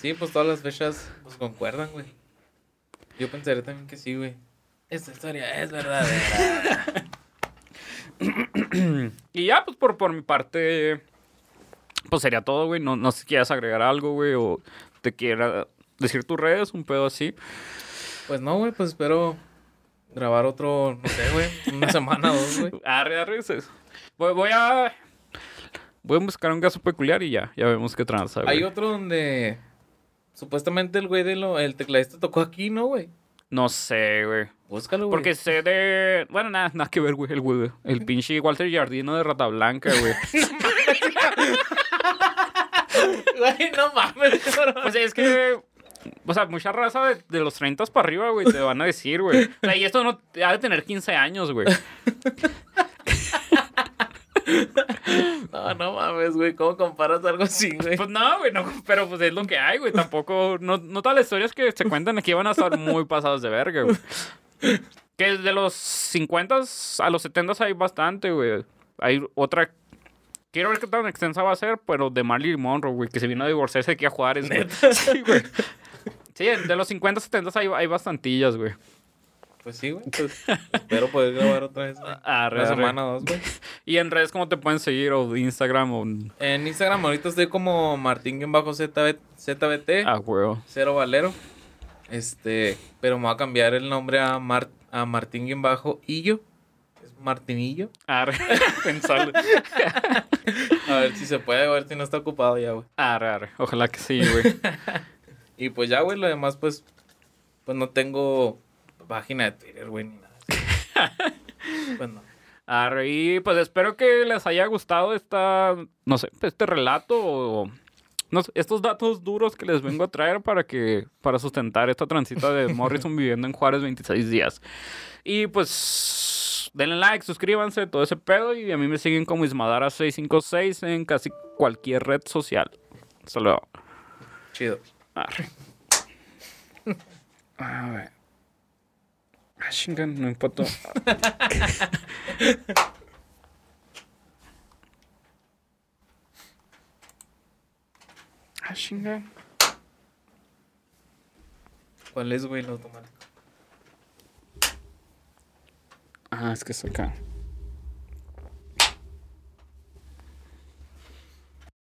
Sí, pues todas las fechas pues concuerdan, güey. Yo pensaría también que sí, güey. Esta historia es verdadera. Y ya, pues por, por mi parte, pues sería todo, güey. No, no sé si quieras agregar algo, güey, o te quiera decir tus redes, un pedo así. pues no, güey, pues espero grabar otro, no sé, güey, una semana o dos, güey. Arre, arre. se- Voy, voy a... Voy a buscar un caso peculiar y ya, ya vemos qué tranza, güey. Hay otro donde supuestamente el güey de lo, el tecladista tocó aquí, ¿no, güey? No sé, güey. Búscalo, güey. Porque sé de... Bueno, nada, nada que ver, güey, el güey. El pinche Walter Jardino de Rata Blanca, güey. Güey, no mames. Pues es que... O sea, mucha raza de, de los 30 para arriba, güey, te van a decir, güey. O sea, y esto no... Ha de tener 15 años, güey. No, no mames, güey. ¿Cómo comparas algo así, güey? Pues no, güey, no, pero pues es lo que hay, güey. Tampoco, no, no todas las historias que se cuentan aquí van a estar muy pasadas de verga, güey. Que de los 50 a los 70 hay bastante, güey. Hay otra. Quiero ver qué tan extensa va a ser, pero de Marilyn Monroe, güey, que se vino a divorciarse aquí a Juárez, güey. Sí, güey. Sí, de los 50 70 hay, hay bastantillas, güey. Pues sí, güey. Pues, espero poder grabar otra vez, güey. Una arre. semana o dos, güey. Y en redes, ¿cómo te pueden seguir? O Instagram, o. En Instagram ahorita estoy como Martín-ZBT, Ah, güey. Cero Valero. Este, pero me voy a cambiar el nombre a, Mar, a Martín-Illo. Martinillo. Arre. Pensarlo. A ver si se puede, a ver si no está ocupado ya, güey. Arre, arre. Ojalá que sí, güey. Y pues ya, güey, lo demás, pues, pues no tengo página de Twitter, güey, ni nada. pues no. Arre, y pues espero que les haya gustado esta, no sé, este relato o no sé, estos datos duros que les vengo a traer para que para sustentar esta transita de Morrison viviendo en Juárez 26 días. Y pues denle like, suscríbanse, todo ese pedo y a mí me siguen como Ismadara656 en casi cualquier red social. Hasta luego. Chido. Arre. A ver. Ah, chinga, no importa. Ah, chinga. ¿Cuál es, güey, el automático? Ah, es que es acá.